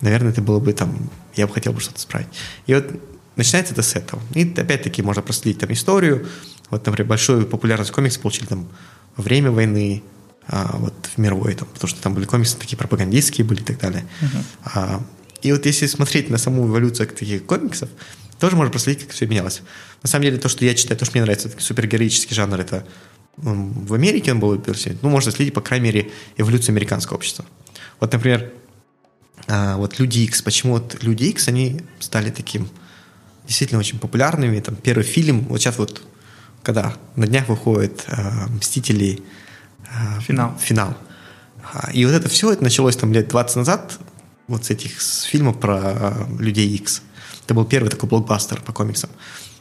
наверное, это было бы там, я бы хотел бы что-то исправить. И вот начинается это с этого. И опять-таки можно проследить там историю. Вот, например, большую популярность комиксы получили там во время войны, а, вот в мировой, там, потому что там были комиксы такие пропагандистские были и так далее. Uh-huh. А, и вот если смотреть на саму эволюцию таких комиксов, тоже можно проследить, как все менялось. На самом деле, то, что я читаю, то, что мне нравится, супергероический жанр, это в Америке он был ну, можно следить, по крайней мере, эволюцию американского общества. Вот, например, а, вот Люди X. Почему вот Люди X, они стали таким действительно очень популярными. Там первый фильм, вот сейчас вот, когда на днях выходит э, «Мстители» э, финал. финал. И вот это все, это началось там лет 20 назад, вот с этих с фильмов про Людей X. Это был первый такой блокбастер по комиксам.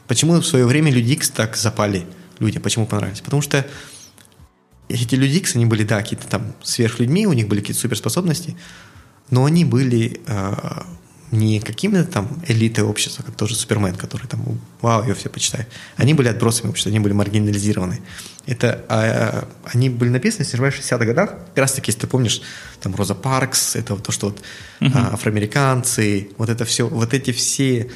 Почему в свое время Люди X так запали – людям. Почему понравились? Потому что эти люди X, они были, да, какие-то там сверхлюдьми, у них были какие-то суперспособности, но они были э, не какими-то там элитой общества, как тоже Супермен, который там, вау, ее все почитают. Они были отбросами общества, они были маргинализированы. Это, э, они были написаны, если не в 60-х годах, как раз таки, если ты помнишь, там Роза Паркс, это вот то, что вот э, афроамериканцы, вот это все, вот эти все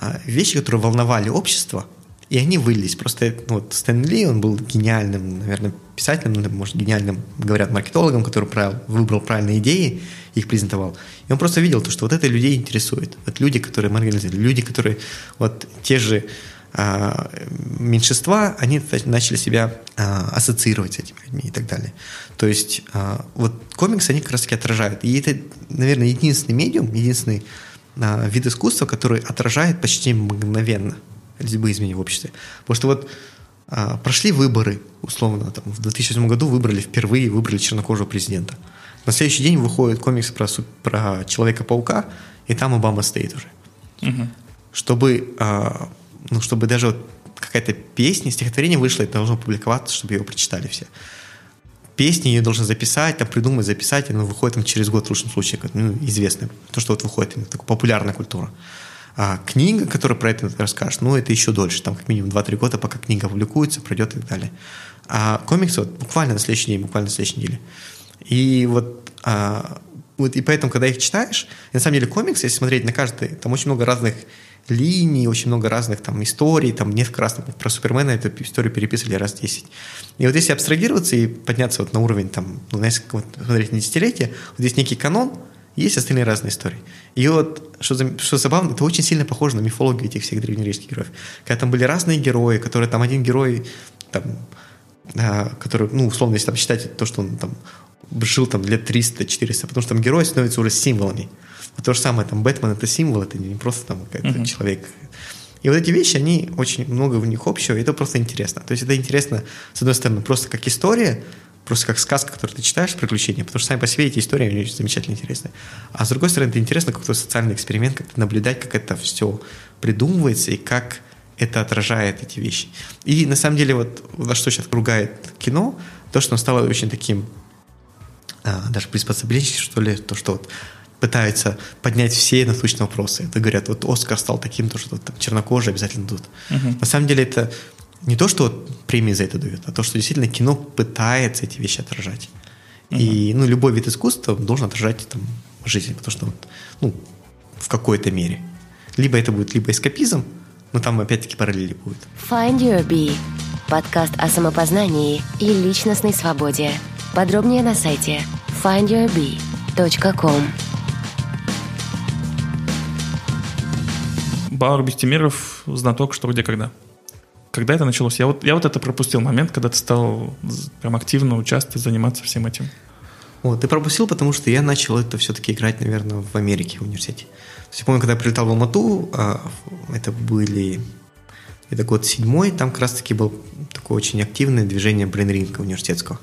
э, вещи, которые волновали общество, и они вылились. Просто ну, вот Стэн Ли, он был гениальным, наверное, писателем, ну, может, гениальным, говорят, маркетологом, который правил, выбрал правильные идеи, их презентовал. И он просто видел то, что вот это людей интересует. Вот люди, которые маргинализированы, люди, которые вот те же а, меньшинства, они начали себя а, ассоциировать с этими людьми и так далее. То есть а, вот комиксы, они как раз таки отражают. И это, наверное, единственный медиум, единственный а, вид искусства, который отражает почти мгновенно любые изменения в обществе. Потому что вот а, прошли выборы, условно, там, в 2007 году выбрали впервые, выбрали чернокожего президента. На следующий день выходит комикс про, про Человека-паука, и там Обама стоит уже. Угу. Чтобы, а, ну, чтобы даже вот какая-то песня, стихотворение вышло, это должно публиковаться, чтобы его прочитали все. Песни ее должны записать, там придумать, записать, и оно выходит там, через год в лучшем случае, ну, известно. То, что вот выходит, такая популярная культура. А книга, которая про это расскажет, ну, это еще дольше, там как минимум 2-3 года, пока книга публикуется, пройдет и так далее. А комиксы вот буквально на следующий день, буквально на следующей неделе. И вот, а, вот и поэтому, когда их читаешь, на самом деле комиксы, если смотреть на каждый, там очень много разных линий, очень много разных там историй, там несколько раз например, про Супермена эту историю переписывали раз 10. И вот если абстрагироваться и подняться вот на уровень там, ну, несколько, вот, смотреть на десятилетия, вот здесь некий канон, есть остальные разные истории. И вот, что, что забавно, это очень сильно похоже на мифологию этих всех древнегреческих героев. Когда там были разные герои, которые там один герой, там, а, который, ну, условно, если там считать то, что он там жил там лет 300-400, потому что там герои становятся уже символами. Вот то же самое, там, Бэтмен — это символ, это не просто там какой-то uh-huh. человек. И вот эти вещи, они очень много в них общего, и это просто интересно. То есть это интересно, с одной стороны, просто как история, просто как сказка, которую ты читаешь, приключения, потому что сами по себе эти истории они очень замечательно интересны. А с другой стороны, это интересно какой-то социальный эксперимент, как-то наблюдать, как это все придумывается и как это отражает эти вещи. И на самом деле вот на что сейчас ругает кино, то, что оно стало очень таким а, даже приспособленческим, что ли, то, что вот пытаются поднять все насущные вопросы. Это говорят, вот Оскар стал таким, то, что там, чернокожие обязательно тут. Uh-huh. На самом деле это не то, что вот премии за это дают, а то, что действительно кино пытается эти вещи отражать. Uh-huh. И ну, любой вид искусства должен отражать там, жизнь, потому что вот, ну, в какой-то мере. Либо это будет либо эскапизм, но там опять-таки параллели будут. Find Your Bee. Подкаст о самопознании и личностной свободе. Подробнее на сайте findyourbee.com. Бауэр Бехтемиров, знаток «Что, где, когда». Когда это началось? Я вот, я вот это пропустил момент, когда ты стал прям активно участвовать, заниматься всем этим. Вот, ты пропустил, потому что я начал это все-таки играть, наверное, в Америке, в университете. То есть, я помню, когда я прилетал в Алмату, а, это были это год седьмой, там как раз-таки был такое очень активное движение брейнринга университетского.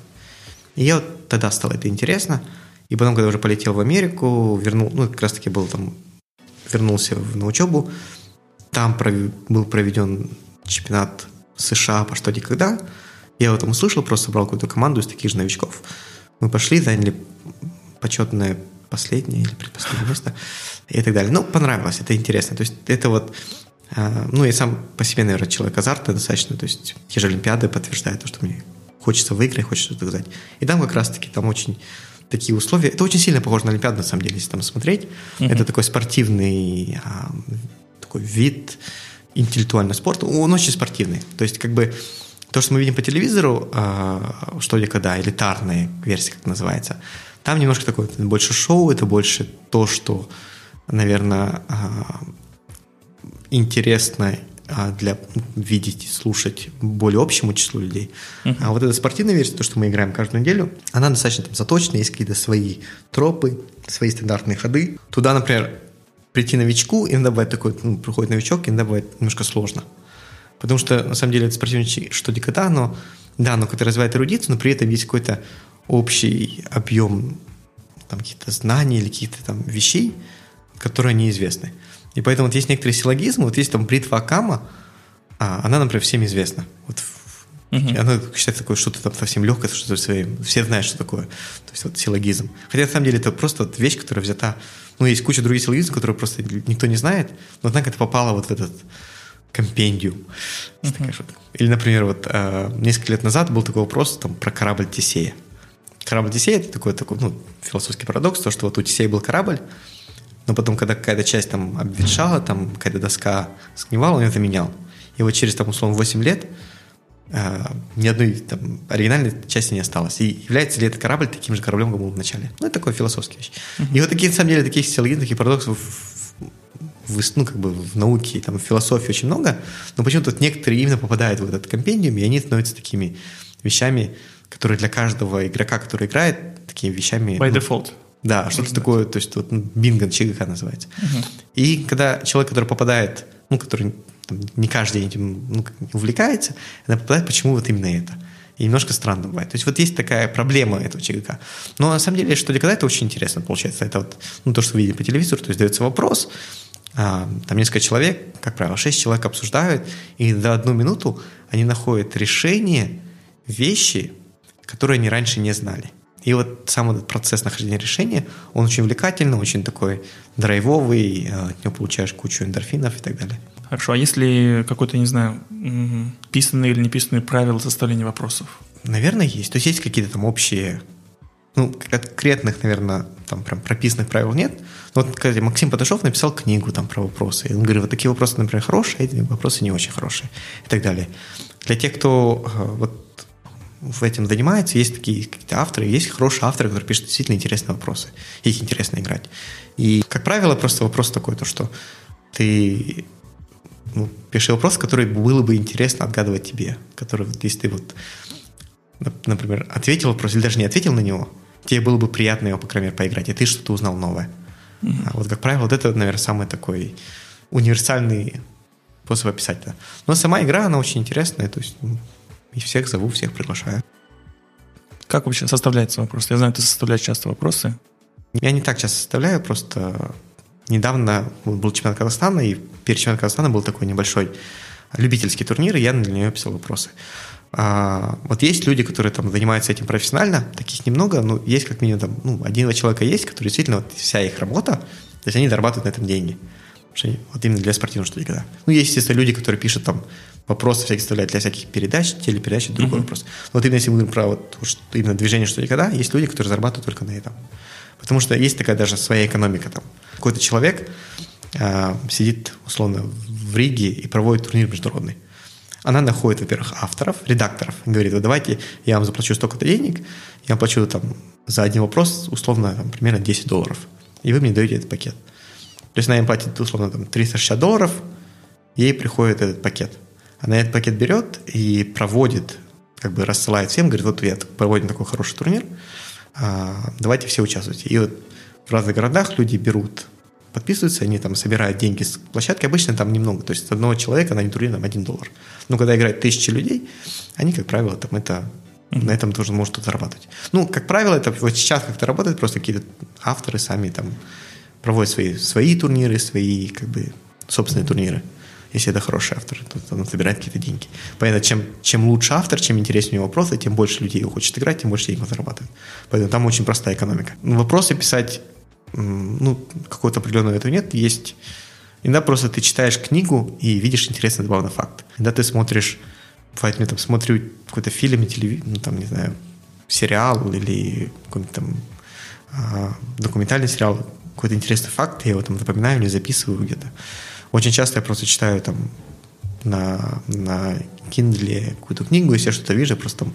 И я вот тогда стало это интересно. И потом, когда уже полетел в Америку, вернул, ну, как раз-таки был там, вернулся на учебу, там был проведен чемпионат США по что где когда. Я об этом услышал, просто собрал какую-то команду из таких же новичков. Мы пошли, заняли почетное последнее или предпоследнее место и так далее. Ну, понравилось, это интересно. То есть это вот, э, ну, я сам по себе, наверное, человек азартный достаточно, то есть те же Олимпиады подтверждают то, что мне хочется выиграть, хочется доказать. И там как раз-таки там очень такие условия. Это очень сильно похоже на Олимпиаду, на самом деле, если там смотреть. Uh-huh. Это такой спортивный а, такой вид интеллектуального спорта. Он очень спортивный. То есть, как бы, то, что мы видим по телевизору, а, что ли когда, элитарная версия, как называется, там немножко такое, это больше шоу, это больше то, что, наверное, а, интересно а, для видеть и слушать более общему числу людей. Uh-huh. А вот эта спортивная версия, то, что мы играем каждую неделю, она достаточно там заточена, есть какие-то свои тропы, свои стандартные ходы. Туда, например, прийти новичку, иногда бывает такой, ну, приходит новичок, иногда бывает немножко сложно. Потому что, на самом деле, это спортивное что никогда, но да, оно как-то развивает эрудицию, но при этом есть какой-то общий объем там, каких-то знаний или каких-то там вещей, которые неизвестны. И поэтому вот есть некоторые силлогизмы, вот есть там бритва Акама, а, она, например, всем известна. Вот uh Она считается такое что-то там совсем легкое, что-то своим. Все знают, что такое. То есть вот силлогизм. Хотя на самом деле это просто вот вещь, которая взята. Ну, есть куча других силлогизмов, которые просто никто не знает, но однако это попало вот в этот компендиум. uh Или, например, вот э, несколько лет назад был такой вопрос там, про корабль Тесея. Корабль Тесея это такой, такой ну, философский парадокс, то, что вот у Тесея был корабль, но потом, когда какая-то часть там обветшала, там какая-то доска сгнивала, он это менял. И вот через, там, условно, 8 лет ни одной там, оригинальной части не осталось. И является ли этот корабль таким же кораблем, как был в начале? Ну, это такой философский вещь. Uh-huh. И вот такие, на самом деле, таких силлогизмов, таких парадоксов в, в, ну, как бы в науке, там, в философии очень много, но почему-то вот некоторые именно попадают в этот компендиум, и они становятся такими вещами, которые для каждого игрока, который играет, такими вещами... By ну, default. Да, что-то такое, то есть вот ну, бинго, ЧГК называется. Uh-huh. И когда человек, который попадает, ну, который там, не каждый этим ну, увлекается, она попадает, почему вот именно это. И немножко странно бывает. То есть вот есть такая проблема этого ЧГК. Но на самом деле, что когда это очень интересно получается. Это вот ну, то, что вы видите по телевизору, то есть дается вопрос, а, там несколько человек, как правило, шесть человек обсуждают, и за одну минуту они находят решение вещи, которые они раньше не знали. И вот сам этот процесс нахождения решения, он очень увлекательный, очень такой драйвовый, э, от него получаешь кучу эндорфинов и так далее. Хорошо, а если какой-то, не знаю, писанные или неписанные правила составления вопросов? Наверное, есть. То есть есть какие-то там общие, ну, конкретных, наверное, там прям прописанных правил нет. Но вот кстати, Максим Паташов написал книгу там про вопросы. И он говорит, вот такие вопросы, например, хорошие, а эти вопросы не очень хорошие и так далее. Для тех, кто э, вот в этим занимается, есть такие какие-то авторы, есть хорошие авторы, которые пишут действительно интересные вопросы. Их интересно играть. И, как правило, просто вопрос такой, то, что ты ну, пиши вопрос, который было бы интересно отгадывать тебе. Который, вот, если ты вот, например, ответил вопрос или даже не ответил на него, тебе было бы приятно его, по крайней мере, поиграть, и ты что-то узнал новое. Mm-hmm. А вот, как правило, вот это, наверное, самый такой универсальный способ описать это. Но сама игра, она очень интересная, то есть ну, и всех зову, всех приглашаю. Как вообще составляется вопрос? Я знаю, ты составляешь часто вопросы. Я не так часто составляю, просто недавно был чемпионат Казахстана, и перед чемпионатом Казахстана был такой небольшой любительский турнир, и я для него писал вопросы. А, вот есть люди, которые там занимаются этим профессионально, таких немного, но есть как минимум там, ну, один-два человека есть, которые действительно, вот вся их работа, то есть они зарабатывают на этом деньги. Вот именно для спортивного что-то. Ну, есть, естественно, люди, которые пишут там вопросы всякие вставляют для всяких передач, телепередач, это другой mm-hmm. вопрос. Но вот именно если мы говорим про вот, что, именно движение что никогда, есть люди, которые зарабатывают только на этом. Потому что есть такая даже своя экономика там. Какой-то человек э, сидит, условно, в Риге и проводит турнир международный. Она находит, во-первых, авторов, редакторов, говорит, давайте я вам заплачу столько-то денег, я вам плачу там за один вопрос, условно, там, примерно 10 долларов, и вы мне даете этот пакет. То есть она им платит, условно, там, 360 долларов, ей приходит этот пакет. Она этот пакет берет и проводит, как бы рассылает всем, говорит, вот я проводим такой хороший турнир, давайте все участвуйте. И вот в разных городах люди берут, подписываются, они там собирают деньги с площадки, обычно там немного, то есть одного человека на турнир там один доллар. Но когда играют тысячи людей, они, как правило, там это на этом тоже может зарабатывать. Ну, как правило, это вот сейчас как-то работает, просто какие-то авторы сами там проводят свои, свои турниры, свои как бы собственные турниры. Если это хороший автор, то он собирает какие-то деньги. Понятно, чем, чем лучше автор, чем интереснее у него вопросы, тем больше людей хочет играть, тем больше денег он зарабатывает. Поэтому там очень простая экономика. Ну, вопросы писать, ну, какого-то определенного этого нет. Есть Иногда просто ты читаешь книгу и видишь интересный добавный факт. Иногда ты смотришь, бывает, мне там смотрю какой-то фильм, телевизор, ну, там, не знаю, сериал или какой-то там а, документальный сериал, какой-то интересный факт, я его там запоминаю или записываю где-то. Очень часто я просто читаю там на, на Kindle какую-то книгу, если я что-то вижу, я просто там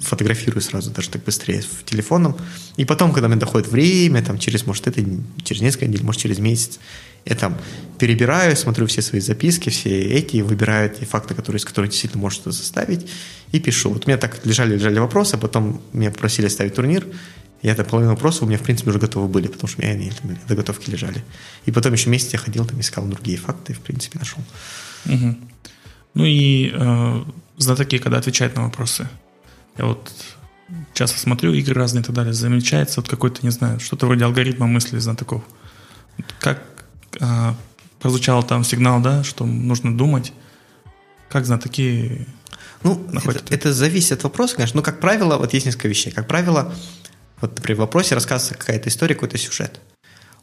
фотографирую сразу, даже так быстрее в телефоном. И потом, когда мне доходит время, там через, может, это, через несколько недель, может, через месяц, я там перебираю, смотрю все свои записки, все эти, выбираю те факты, которые, из которых действительно может что-то составить, и пишу. Вот у меня так лежали-лежали вопросы, потом меня попросили ставить турнир, и это половина вопросов у меня, в принципе, уже готовы были, потому что у меня они там, заготовки лежали. И потом еще месяц я ходил, там искал другие факты, в принципе, нашел. Угу. Ну и э, знатоки, когда отвечают на вопросы. Я вот часто смотрю игры разные и так далее, замечается вот какой-то, не знаю, что-то вроде алгоритма мысли знатоков. Как э, прозвучал там сигнал, да, что нужно думать, как знатоки ну, находят? Это, это зависит от вопроса, конечно. Но, как правило, вот есть несколько вещей. Как правило, вот, например, в вопросе рассказывается какая-то история, какой-то сюжет.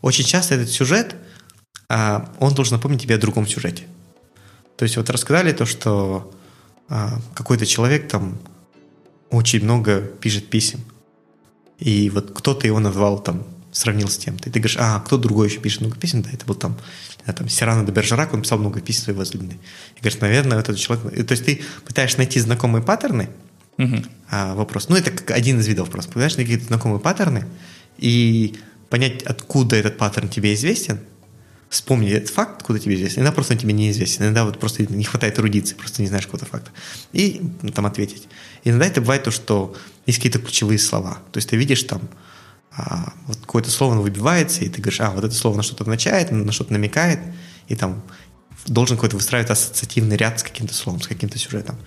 Очень часто этот сюжет, а, он должен напомнить тебе о другом сюжете. То есть вот рассказали то, что а, какой-то человек там очень много пишет писем. И вот кто-то его назвал там, сравнил с тем-то. И ты говоришь, а, кто другой еще пишет много писем? Да, это был там, там Сирано де Бержерак, он писал много писем своей возлюбленной. И говоришь, наверное, этот человек... И, то есть ты пытаешься найти знакомые паттерны, а, вопрос. Ну, это как один из видов просто. Найти какие-то знакомые паттерны и понять, откуда этот паттерн тебе известен, вспомни этот факт, откуда тебе известен, иногда просто он тебе неизвестен, иногда вот просто не хватает эрудиции, просто не знаешь какого-то факта, и ну, там ответить. Иногда это бывает то, что есть какие-то ключевые слова, то есть ты видишь там, а, вот какое-то слово оно выбивается, и ты говоришь, а, вот это слово на что-то означает, на что-то намекает, и там должен какой-то выстраивать ассоциативный ряд с каким-то словом, с каким-то сюжетом.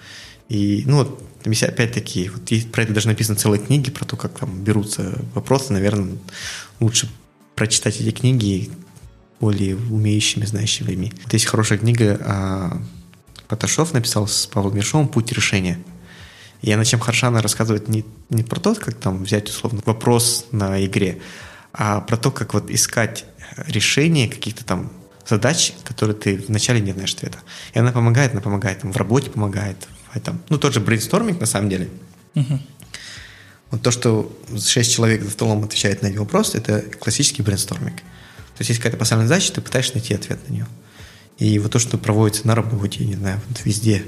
И, ну, вот, опять-таки, вот про это даже написаны целые книги, про то, как там берутся вопросы, наверное, лучше прочитать эти книги более умеющими, знающими людьми. Вот есть хорошая книга, а, Паташов написал с Павлом Мершовым «Путь решения». И она чем хороша, она рассказывает не, не про то, как там взять, условно, вопрос на игре, а про то, как вот искать решение каких-то там задач, которые ты вначале не знаешь ответа. И она помогает, она помогает, там, в работе помогает, в этом. Ну, тот же брейнсторминг, на самом деле. Угу. Вот то, что шесть человек за столом отвечает на эти вопросы, это классический брейнсторминг. То есть есть какая-то поставленная задача, ты пытаешься найти ответ на нее. И вот то, что проводится на работе, не знаю, вот везде,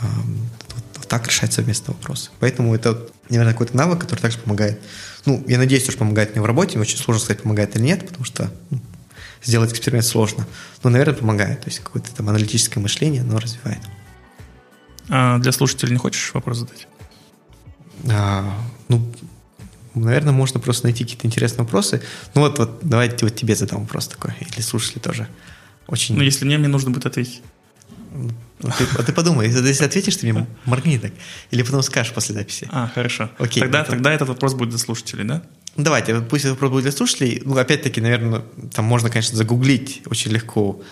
вот, вот так решать совместно вопросы. Поэтому это, наверное, какой-то навык, который также помогает. Ну, я надеюсь, что помогает мне в работе. Очень сложно сказать, помогает или нет, потому что ну, сделать эксперимент сложно. Но, наверное, помогает. То есть какое-то там аналитическое мышление, оно развивает. А для слушателей не хочешь вопрос задать? А, ну, наверное, можно просто найти какие-то интересные вопросы. Ну вот, вот давайте вот тебе задам вопрос такой, или слушатели тоже. Очень... Ну, если мне, мне нужно будет ответить. А ты, а ты подумай, если ответишь, ты мне моргни так. Или потом скажешь после записи. А, хорошо. Окей. Тогда, Это- тогда этот вопрос будет для слушателей, да? Ну, Давайте, пусть этот вопрос будет для слушателей. Ну, опять-таки, наверное, там можно, конечно, загуглить очень легко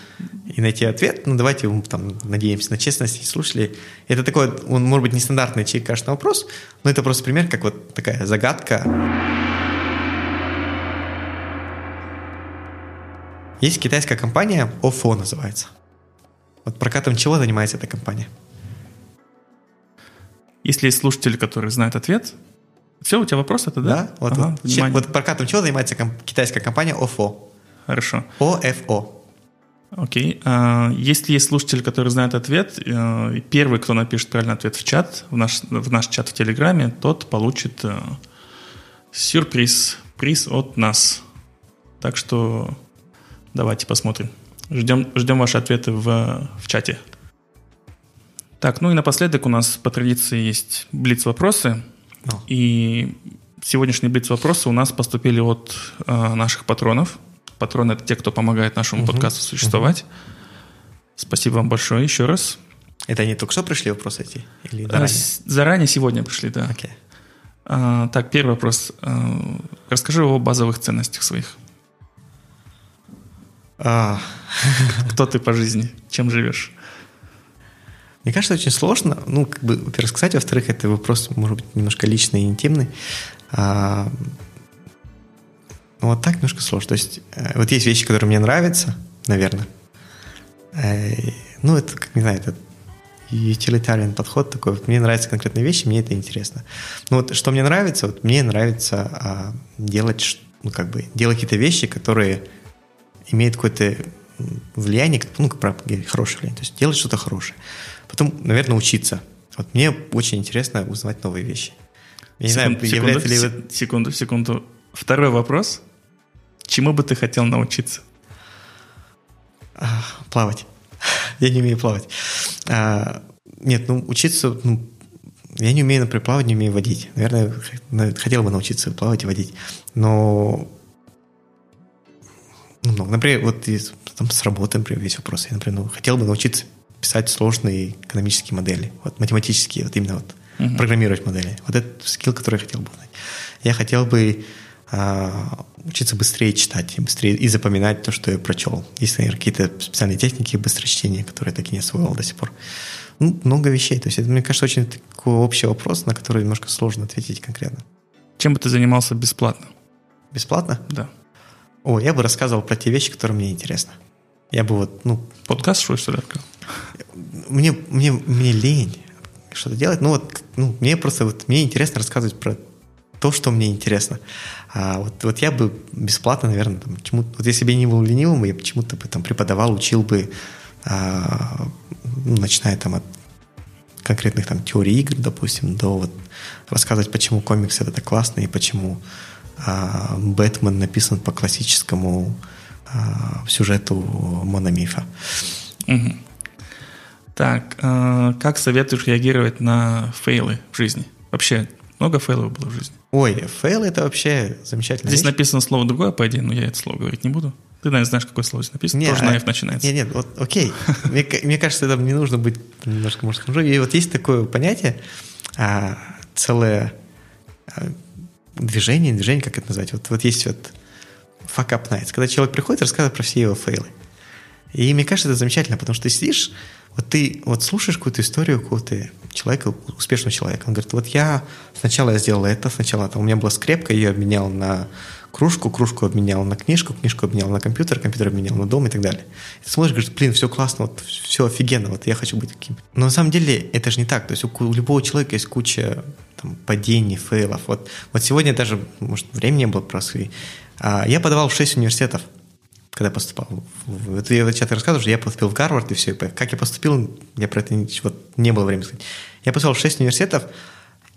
и найти ответ. Но давайте мы там надеемся на честность слушателей. Это такой, он может быть нестандартный конечно, вопрос, но это просто пример, как вот такая загадка. Есть китайская компания, OFO называется. Вот прокатом чего занимается эта компания? Если есть слушатели, которые знают ответ, все, у тебя вопрос это, да? Вот, Ага, вот, че- внимание. вот прокатом чего занимается ком- китайская компания OFO? Хорошо. OFO. Окей. А, Если есть слушатели, которые знают ответ, э, первый, кто напишет правильный ответ в чат, в наш, в наш чат в Телеграме, тот получит э, сюрприз, приз от нас. Так что давайте посмотрим. Ждем, ждем ваши ответы в, в чате. Так, ну и напоследок у нас по традиции есть блиц-вопросы. О. И сегодняшние блиц-вопросы у нас поступили от э, наших патронов. Патроны — это те, кто помогает нашему подкасту существовать. Спасибо вам большое еще раз. Это они только что пришли вопросы эти? Или Э, заранее? Заранее сегодня пришли, да. Окей. А, так, первый вопрос. А, расскажи о базовых ценностях своих. А, Кто ты по жизни? Чем живешь? Мне кажется, очень сложно. Ну, как бы, во-первых, сказать, во-вторых, это вопрос, может быть, немножко личный и интимный. А, ну, вот так немножко сложно. То есть, э, вот есть вещи, которые мне нравятся, наверное. Э, ну, это, как не знаю, это utilitarian подход такой. Вот мне нравятся конкретные вещи, мне это интересно. Ну, вот что мне нравится? Вот мне нравится а, делать, ну, как бы, делать какие-то вещи, которые имеют какое-то влияние, ну, как правило, хорошее влияние, то есть делать что-то хорошее. Потом, наверное, учиться. Вот мне очень интересно узнавать новые вещи. Я не знаю, Секунду, является ли секунду, секунду, секунду. Второй вопрос. Чему бы ты хотел научиться? А, плавать. Я не умею плавать. А, нет, ну, учиться... Ну, я не умею, например, плавать, не умею водить. Наверное, хотел бы научиться плавать и водить. Но... Ну, например, вот там, с работы, например, весь вопрос. Я, например, ну, хотел бы научиться писать сложные экономические модели. Вот математические, вот именно вот программировать модели. Вот это скилл, который я хотел бы узнать. Я хотел бы а, учиться быстрее читать и быстрее и запоминать то, что я прочел. Есть, наверное, какие-то специальные техники быстрочтения, которые я так и не освоил до сих пор. Ну, много вещей. То есть это, мне кажется, очень такой общий вопрос, на который немножко сложно ответить конкретно. Чем бы ты занимался бесплатно? Бесплатно? Да. О, я бы рассказывал про те вещи, которые мне интересны. Я бы вот, ну, Подкаст, что ли, что ли, открыл? мне, мне, мне лень что-то делать. Ну вот, ну, мне просто вот, мне интересно рассказывать про то, что мне интересно. А вот, вот я бы бесплатно, наверное, там, чему вот если бы я не был ленивым, я бы чему-то бы там преподавал, учил бы, а, ну, начиная там от конкретных там теорий игр, допустим, до вот рассказывать, почему комикс это так классно и почему а, Бэтмен написан по классическому сюжету мономифа. Мгм. Так, э, как советуешь реагировать на фейлы в жизни? Вообще, много фейлов было в жизни? Ой, fail это вообще замечательно. Здесь написано слово другое, по идее, но я это слово говорить не буду. Ты, наверное, знаешь, какое слово здесь написано. Тоже на F начинается. Нет, нет, вот окей. [LAUGHS] Мне, ка- мне кажется, там не нужно быть немножко, может, хуже. И вот есть такое понятие, а, целое а, движение, движение, как это назвать? Вот, вот есть вот fuck up nights, когда человек приходит и рассказывает про все его фейлы. И мне кажется, это замечательно, потому что ты сидишь, вот ты вот слушаешь какую-то историю какого-то человека, успешного человека. Он говорит, вот я сначала я сделал это, сначала там, у меня была скрепка, я ее обменял на кружку, кружку обменял на книжку, книжку обменял на компьютер, компьютер обменял на дом и так далее. И ты смотришь, говоришь, блин, все классно, вот все офигенно, вот я хочу быть таким. Но на самом деле это же не так. То есть у, у любого человека есть куча там, падений, фейлов. Вот, вот сегодня даже, может, времени было просто. Я подавал в 6 университетов когда поступал. В- Это я часто рассказываю, что я поступил в Гарвард, и все. Как я поступил, я про это ничего, не было времени сказать. Я поступил в 6 университетов,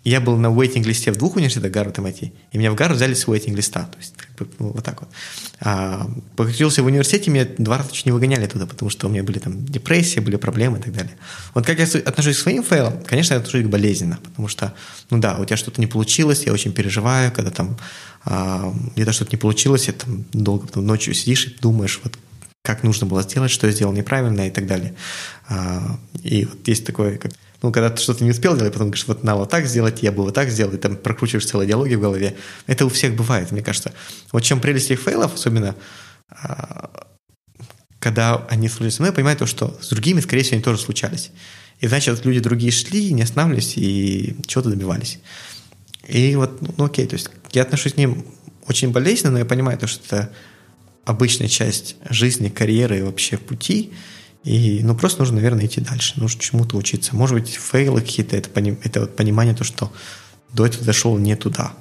я был на вейтинг-листе в двух университетах, Гарвард и MIT, и меня в Гарвард взяли с вейтинг-листа. То есть, как бы, ну, вот так вот. А, покрутился в университете, меня два раза чуть не выгоняли туда, потому что у меня были там депрессии, были проблемы и так далее. Вот как я отношусь к своим фейлам, конечно, я отношусь болезненно, потому что, ну да, у тебя что-то не получилось, я очень переживаю, когда там а, где-то что-то не получилось, и там долго потом ночью сидишь и думаешь, вот как нужно было сделать, что я сделал неправильно и так далее. А, и вот есть такое, как ну, когда ты что-то не успел делать, потом говоришь, вот надо вот так сделать, я бы вот так сделал, и там прокручиваешь целые диалоги в голове. Это у всех бывает, мне кажется. Вот чем прелесть их фейлов, особенно а, когда они случались со мной, я понимаю то, что с другими, скорее всего, они тоже случались. И значит, люди другие шли, не останавливались и чего-то добивались. И вот, ну, окей, то есть я отношусь к ним очень болезненно, но я понимаю то, что это обычная часть жизни, карьеры и вообще пути. И, ну, просто нужно, наверное, идти дальше, нужно чему-то учиться. Может быть, фейлы какие-то, это, это вот понимание то, что до этого дошел не туда.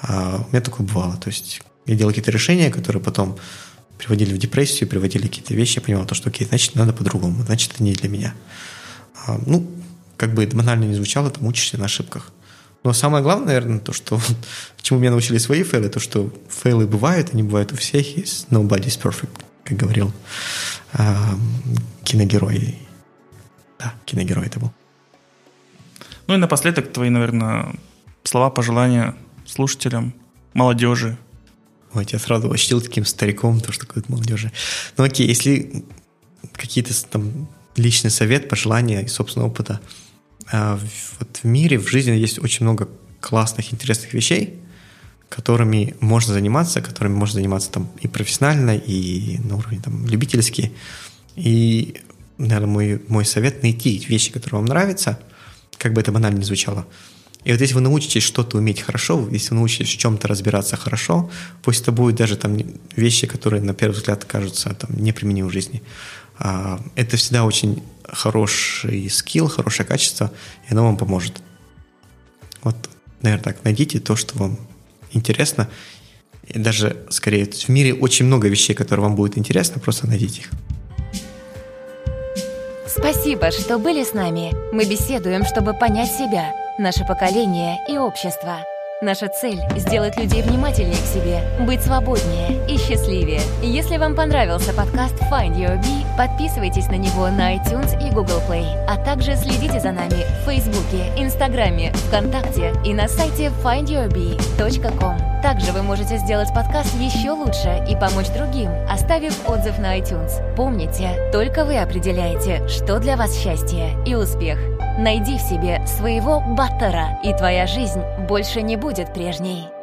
А у меня такое бывало. То есть я делал какие-то решения, которые потом приводили в депрессию, приводили какие-то вещи, я понимал то, что окей, значит, надо по-другому, значит, это не для меня. А, ну, как бы это банально не звучало, там учишься на ошибках. Но самое главное, наверное, то, что чему меня научили свои фейлы, то, что фейлы бывают, они бывают у всех, есть nobody's perfect, как говорил э, киногерой. Да, киногерой это был. Ну и напоследок твои, наверное, слова пожелания слушателям, молодежи. Ой, я сразу ощутил таким стариком, то, что какой-то молодежи. Ну окей, если какие-то там личный совет, пожелания и собственного опыта – вот в мире, в жизни есть очень много классных, интересных вещей, которыми можно заниматься, которыми можно заниматься там и профессионально, и на уровне там любительский. И, наверное, мой, мой совет найти вещи, которые вам нравятся, как бы это банально не звучало. И вот если вы научитесь что-то уметь хорошо, если вы научитесь в чем-то разбираться хорошо, пусть это будут даже там вещи, которые на первый взгляд кажутся там неприменимы в жизни, а, это всегда очень хороший скилл, хорошее качество, и оно вам поможет. Вот, наверное, так, найдите то, что вам интересно. И даже, скорее, в мире очень много вещей, которые вам будут интересны, просто найдите их. Спасибо, что были с нами. Мы беседуем, чтобы понять себя, наше поколение и общество. Наша цель — сделать людей внимательнее к себе, быть свободнее и счастливее. Если вам понравился подкаст Find Your Bee, подписывайтесь на него на iTunes и Google Play, а также следите за нами в Фейсбуке, Инстаграме, ВКонтакте и на сайте findyourbee.com. Также вы можете сделать подкаст еще лучше и помочь другим, оставив отзыв на iTunes. Помните, только вы определяете, что для вас счастье и успех. Найди в себе своего баттера, и твоя жизнь больше не будет прежней.